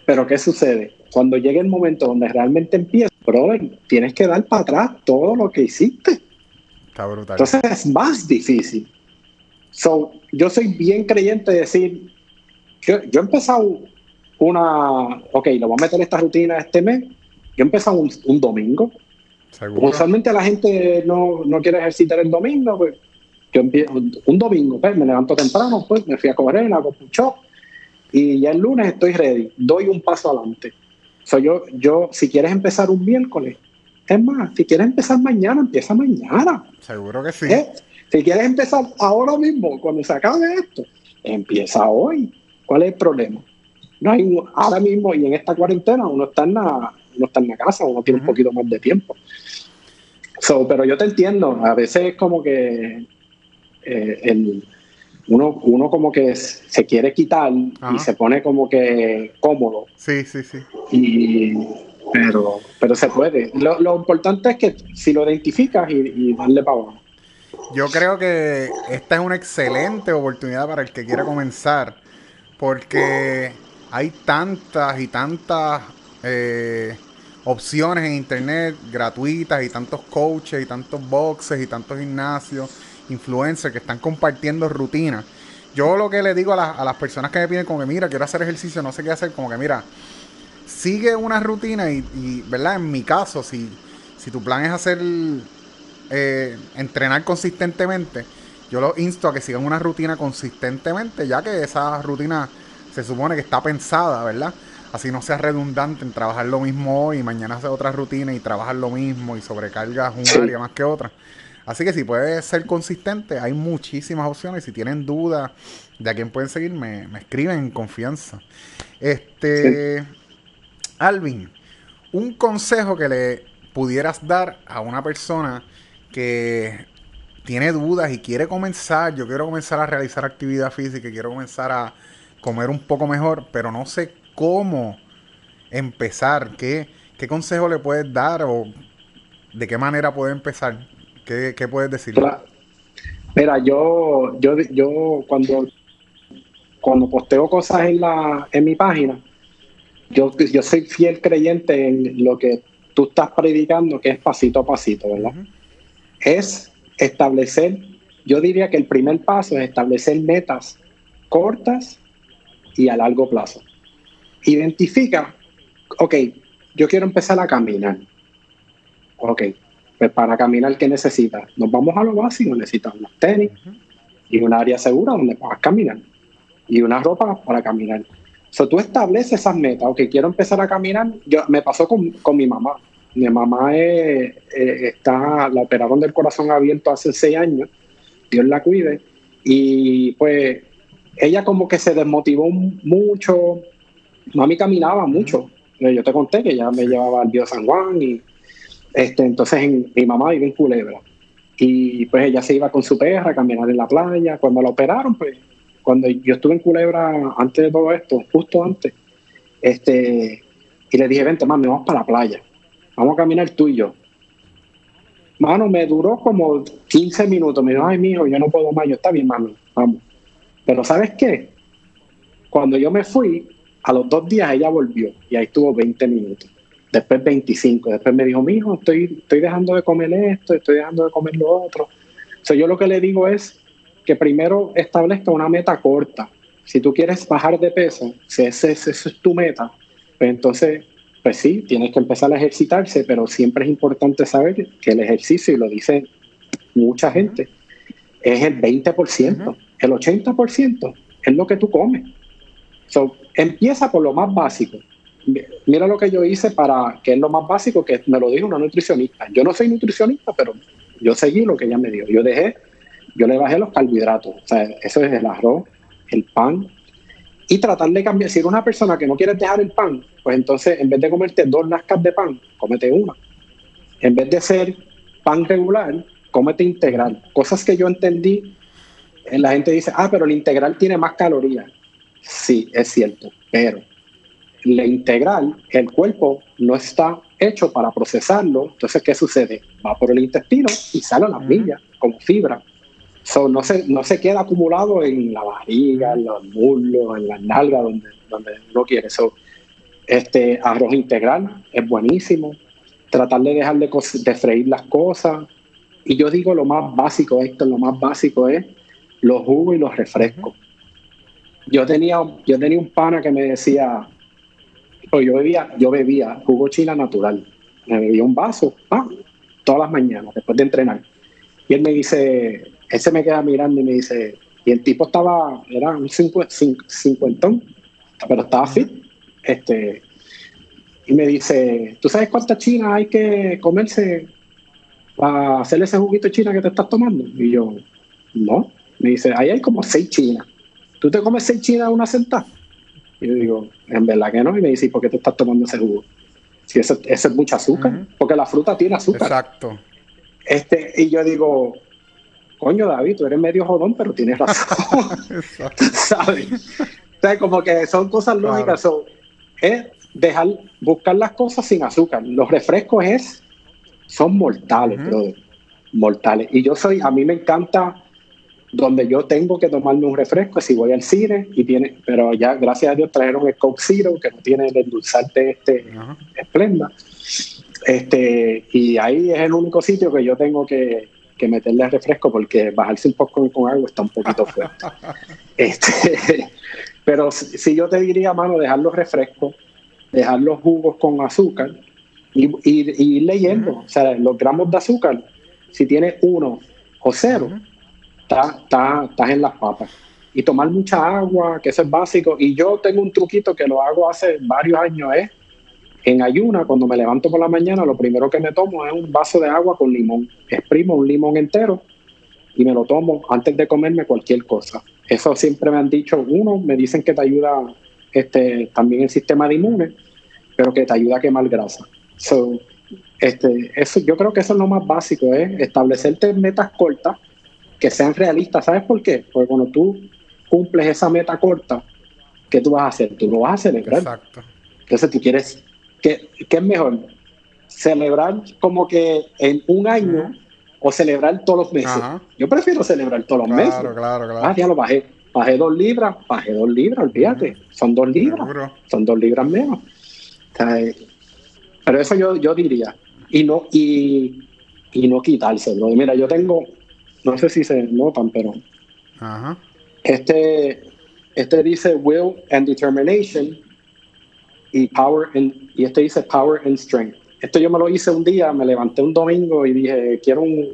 Pero ¿qué sucede? Cuando llegue el momento donde realmente empieza, brother, tienes que dar para atrás todo lo que hiciste. Está brutal. Entonces es más difícil. So, yo soy bien creyente de decir, yo, yo he empezado una, ok, lo voy a meter en esta rutina este mes. Yo he empezado un, domingo. Usualmente la gente no, no, quiere ejercitar el domingo, pues yo empiezo un domingo, pues me levanto temprano, pues me fui a correr, hago push y ya el lunes estoy ready, doy un paso adelante. So yo, yo, si quieres empezar un miércoles, es más, si quieres empezar mañana, empieza mañana. Seguro que sí. ¿Eh? Si quieres empezar ahora mismo, cuando se acabe esto, empieza hoy. ¿Cuál es el problema? No hay ahora mismo y en esta cuarentena uno está en la, uno está en la casa, uno tiene un poquito más de tiempo. So, pero yo te entiendo, a veces es como que eh, el, uno, uno como que se quiere quitar y se pone como que cómodo. Sí, sí, sí. Y, pero, pero se puede. Lo, importante es que si lo identificas y, darle para abajo. Yo creo que esta es una excelente oportunidad para el que quiera comenzar, porque hay tantas y tantas eh, opciones en internet gratuitas y tantos coaches y tantos boxes y tantos gimnasios influencers que están compartiendo rutinas. Yo lo que le digo a, las personas que me piden como que, mira, quiero hacer ejercicio, no sé qué hacer, como que, mira, sigue una rutina y, ¿verdad? En mi caso, si, si tu plan es hacer, eh, entrenar consistentemente, yo lo insto a que sigan una rutina consistentemente, ya que esa rutina se supone que está pensada, ¿verdad? Así no sea redundante en trabajar lo mismo hoy y mañana hacer otra rutina y trabajar lo mismo y sobrecargas un área más que otra. Así que si puedes ser consistente, hay muchísimas opciones. Si tienen dudas de a quién pueden seguir, me, escriben en confianza. Este, Alvin, un consejo que le pudieras dar a una persona que tiene dudas y quiere comenzar, yo quiero comenzar a realizar actividad física, quiero comenzar a comer un poco mejor, pero no sé cómo empezar, qué, qué consejo le puedes dar o de qué manera puede empezar. ¿Qué, puedes decir? Mira, yo, yo, yo cuando, cuando posteo cosas en, la, en mi página, yo, yo soy fiel creyente en lo que tú estás predicando, que es pasito a pasito, ¿verdad? Es establecer, yo diría que el primer paso es establecer metas cortas y a largo plazo. Identifica, ok, yo quiero empezar a caminar. Ok, pues para caminar, ¿qué necesitas? Nos vamos a lo básico, necesitas unos tenis y un área segura donde puedas caminar y una ropa para caminar. So, tú estableces esas metas, ok, quiero empezar a caminar. Yo, me pasó con, mi mamá. Mi mamá está, la operaron del corazón abierto hace seis años, Dios la cuide, y pues ella como que se desmotivó mucho. Mami caminaba mucho. Yo te conté que ya me llevaba al Dios San Juan y este, entonces mi mamá vive en Culebra y pues ella se iba con su perra a caminar en la playa. Cuando la operaron, pues cuando yo estuve en Culebra antes de todo esto, justo antes, este, y le dije, vente, mami, vamos para la playa. Vamos a caminar tú y yo. Mano, me duró como 15 minutos. Me dijo, ay, mijo, yo no puedo más. Yo, está bien, mami, vamos. Pero ¿sabes qué? Cuando yo me fui, a los dos días ella volvió y ahí estuvo 20 minutos después 25, después me dijo, mijo, estoy, estoy dejando de comer esto, estoy dejando de comer lo otro. O yo lo que le digo es que primero establezca una meta corta. Si tú quieres bajar de peso, si esa es tu meta, pues entonces, pues sí, tienes que empezar a ejercitarse, pero siempre es importante saber que el ejercicio, y lo dice mucha gente, es el 20%, el 80% es lo que tú comes. So, empieza por lo más básico mira lo que yo hice para, que es lo más básico, que me lo dijo una nutricionista. Yo no soy nutricionista, pero yo seguí lo que ella me dio. Yo dejé, yo le bajé los carbohidratos. O sea, eso es el arroz, el pan y tratar de cambiar. Si eres una persona que no quieres dejar el pan, pues entonces en vez de comerte dos lascas de pan, cómete una. En vez de ser pan regular, cómete integral. Cosas que yo entendí, eh, la gente dice, ah, pero el integral tiene más calorías. Sí, es cierto, pero la integral, el cuerpo no está hecho para procesarlo. Entonces, ¿qué sucede? Va por el intestino y sale a las millas como fibra. No, se, no se queda acumulado en la barriga, en los muslos, en las nalgas, donde, donde no quiere. So, este arroz integral es buenísimo. Tratar de dejar de, de freír las cosas. Y yo digo lo más básico, esto, lo más básico es los jugos y los refrescos. Yo tenía, yo tenía un pana que me decía, pues yo bebía, yo bebía jugo china natural. Me bebía un vaso, todas las mañanas, después de entrenar. Y él me dice, él se me queda mirando y me dice, y el tipo estaba, era un cincuentón, pero estaba fit. Este, y me dice, ¿tú sabes cuántas chinas hay que comerse para hacer ese juguito china que te estás tomando? Y yo, no. Me dice, ahí hay como seis chinas. ¿Tú te comes seis chinas una sentada? Y yo digo, en verdad que no. Y me dice, ¿por qué te estás tomando ese jugo? Si ese, es mucho azúcar, porque la fruta tiene azúcar. Exacto. Este, y yo digo, coño David, tú eres medio jodón, pero tienes razón. (laughs) ¿Sabes? O sea, como que son cosas lógicas. es dejar, buscar las cosas sin azúcar. Los refrescos es, son mortales, Mortales. Y yo soy, a mí me encanta donde yo tengo que tomarme un refresco si voy al cine y tiene, pero ya gracias a Dios trajeron el Coke Zero que no tiene el endulzante este esplenda. Este, y ahí es el único sitio que yo tengo que, que meterle refresco porque bajarse un poco con algo está un poquito (laughs) fuerte. este, pero si, yo te diría, mano, dejar los refrescos, dejar los jugos con azúcar y, ir leyendo, o sea, los gramos de azúcar, si tiene uno o cero estás en las papas. Y tomar mucha agua, que eso es básico. Y yo tengo un truquito que lo hago hace varios años, es en ayuna, cuando me levanto por la mañana, lo primero que me tomo es un vaso de agua con limón. Exprimo un limón entero y me lo tomo antes de comerme cualquier cosa. Eso siempre me han dicho, uno, me dicen que te ayuda este, también el sistema de inmune, pero que te ayuda a quemar grasa. So, este, eso, yo creo que eso es lo más básico, es establecerte metas cortas que sean realistas. ¿Sabes por qué? Porque cuando tú cumples esa meta corta, ¿qué tú vas a hacer? Tú lo vas a celebrar. Exacto. Entonces tú quieres, ¿qué, qué es mejor? ¿Celebrar como que en un año o celebrar todos los meses? Yo prefiero celebrar todos los meses. Claro, claro, claro. Ah, ya lo bajé. Bajé dos libras, bajé dos libras, olvídate. Son dos libras. Son dos libras menos. pero eso yo, yo diría. Y no, y, y no quitárselo. Mira, yo tengo no sé si se notan, pero Este, este dice will and determination y power and, y este dice power and strength. Esto yo me lo hice un día, me levanté un domingo y dije, quiero un,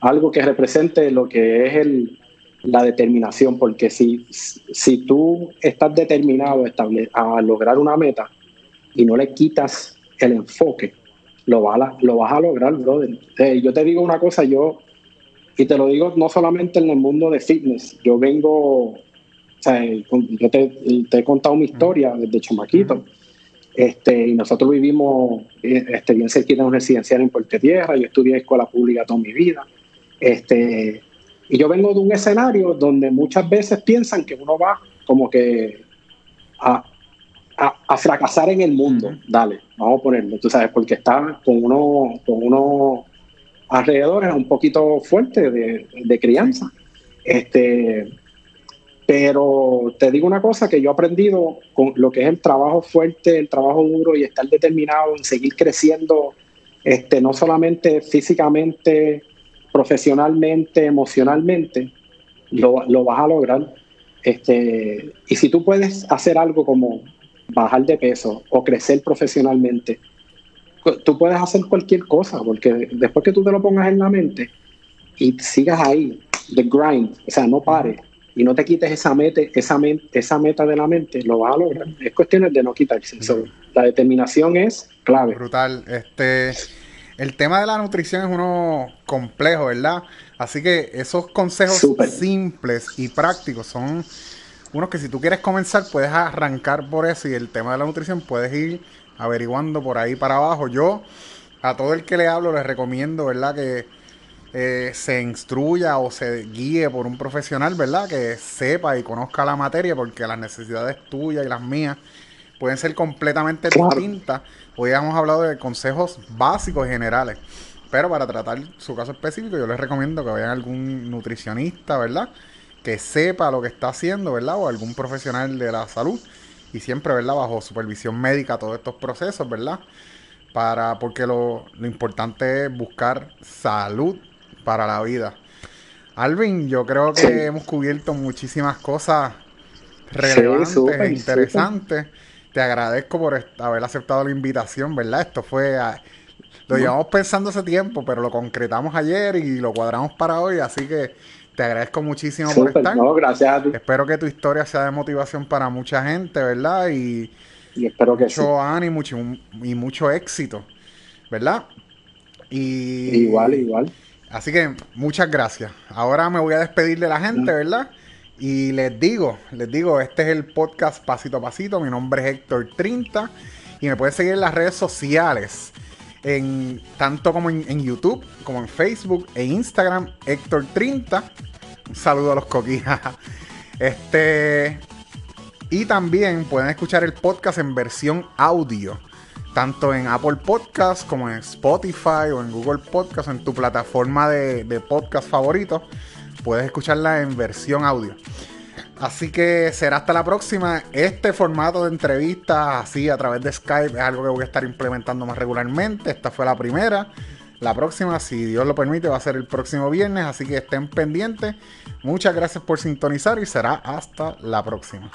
algo que represente lo que es el, la determinación, porque si, si tú estás determinado a, lograr una meta y no le quitas el enfoque, lo, vas a, lo vas a lograr, brother. Eh, yo te digo una cosa, yo y te lo digo no solamente en el mundo de fitness, yo vengo, sea, yo te, he contado mi historia desde chamaquito. Este, y nosotros vivimos este, bien cerquita de un residencial en Puerto Tierra, yo estudié escuela pública toda mi vida. Este, y yo vengo de un escenario donde muchas veces piensan que uno va como que a, a, fracasar en el mundo. Dale, vamos a ponerlo, tú sabes, porque está con uno, con uno alrededor es un poquito fuerte de, crianza. Este, pero te digo una cosa que yo he aprendido con lo que es el trabajo fuerte, el trabajo duro y estar determinado en seguir creciendo, este, no solamente físicamente, profesionalmente, emocionalmente, lo, lo vas a lograr. Este, y si tú puedes hacer algo como bajar de peso o crecer profesionalmente, tú puedes hacer cualquier cosa, porque después que tú te lo pongas en la mente y sigas ahí, the grind, o sea, no pares y no te quites esa meta, esa, esa meta de la mente, lo vas a lograr. Es cuestión de no quitarse. la determinación es clave. Brutal. Este, el tema de la nutrición es uno complejo, ¿verdad? Así que esos consejos simples y prácticos son unos que si tú quieres comenzar puedes arrancar por eso y el tema de la nutrición puedes ir averiguando por ahí para abajo. Yo a todo el que le hablo les recomiendo, ¿verdad? Que eh, se instruya o se guíe por un profesional, ¿verdad? Que sepa y conozca la materia porque las necesidades tuyas y las mías pueden ser completamente distintas. Hoy hemos hablado de consejos básicos y generales. Pero para tratar su caso específico, yo les recomiendo que vayan a algún nutricionista, ¿verdad? Que sepa lo que está haciendo, ¿verdad? O algún profesional de la salud. Y siempre, ¿verdad? Bajo supervisión médica todos estos procesos, ¿verdad? Para, porque lo, lo importante es buscar salud para la vida. Alvin, yo creo que hemos cubierto muchísimas cosas relevantes e interesantes. Te agradezco por haber aceptado la invitación, ¿verdad? Esto fue... lo llevamos pensando hace tiempo, pero lo concretamos ayer y lo cuadramos para hoy, así que te agradezco muchísimo por estar. No, gracias a ti. Espero que tu historia sea de motivación para mucha gente, ¿verdad? Y, espero que mucho ánimo y mucho éxito, ¿verdad? Y, igual, igual. Así que muchas gracias. Ahora me voy a despedir de la gente, ¿verdad? Y les digo, les digo, este es el podcast Pasito a Pasito. Mi nombre es Héctor 30 y me pueden seguir en las redes sociales. En, tanto como en, YouTube, como en Facebook e Instagram, Héctor 30. Un saludo a los coquijas. (laughs) Este. Y también pueden escuchar el podcast en versión audio tanto en Apple Podcasts como en Spotify o en Google Podcasts, en tu plataforma de, podcast favorito, puedes escucharla en versión audio. Así que será hasta la próxima. Este formato de entrevistas así a través de Skype es algo que voy a estar implementando más regularmente. Esta fue la primera. La próxima, si Dios lo permite, va a ser el próximo viernes. Así que estén pendientes. Muchas gracias por sintonizar y será hasta la próxima.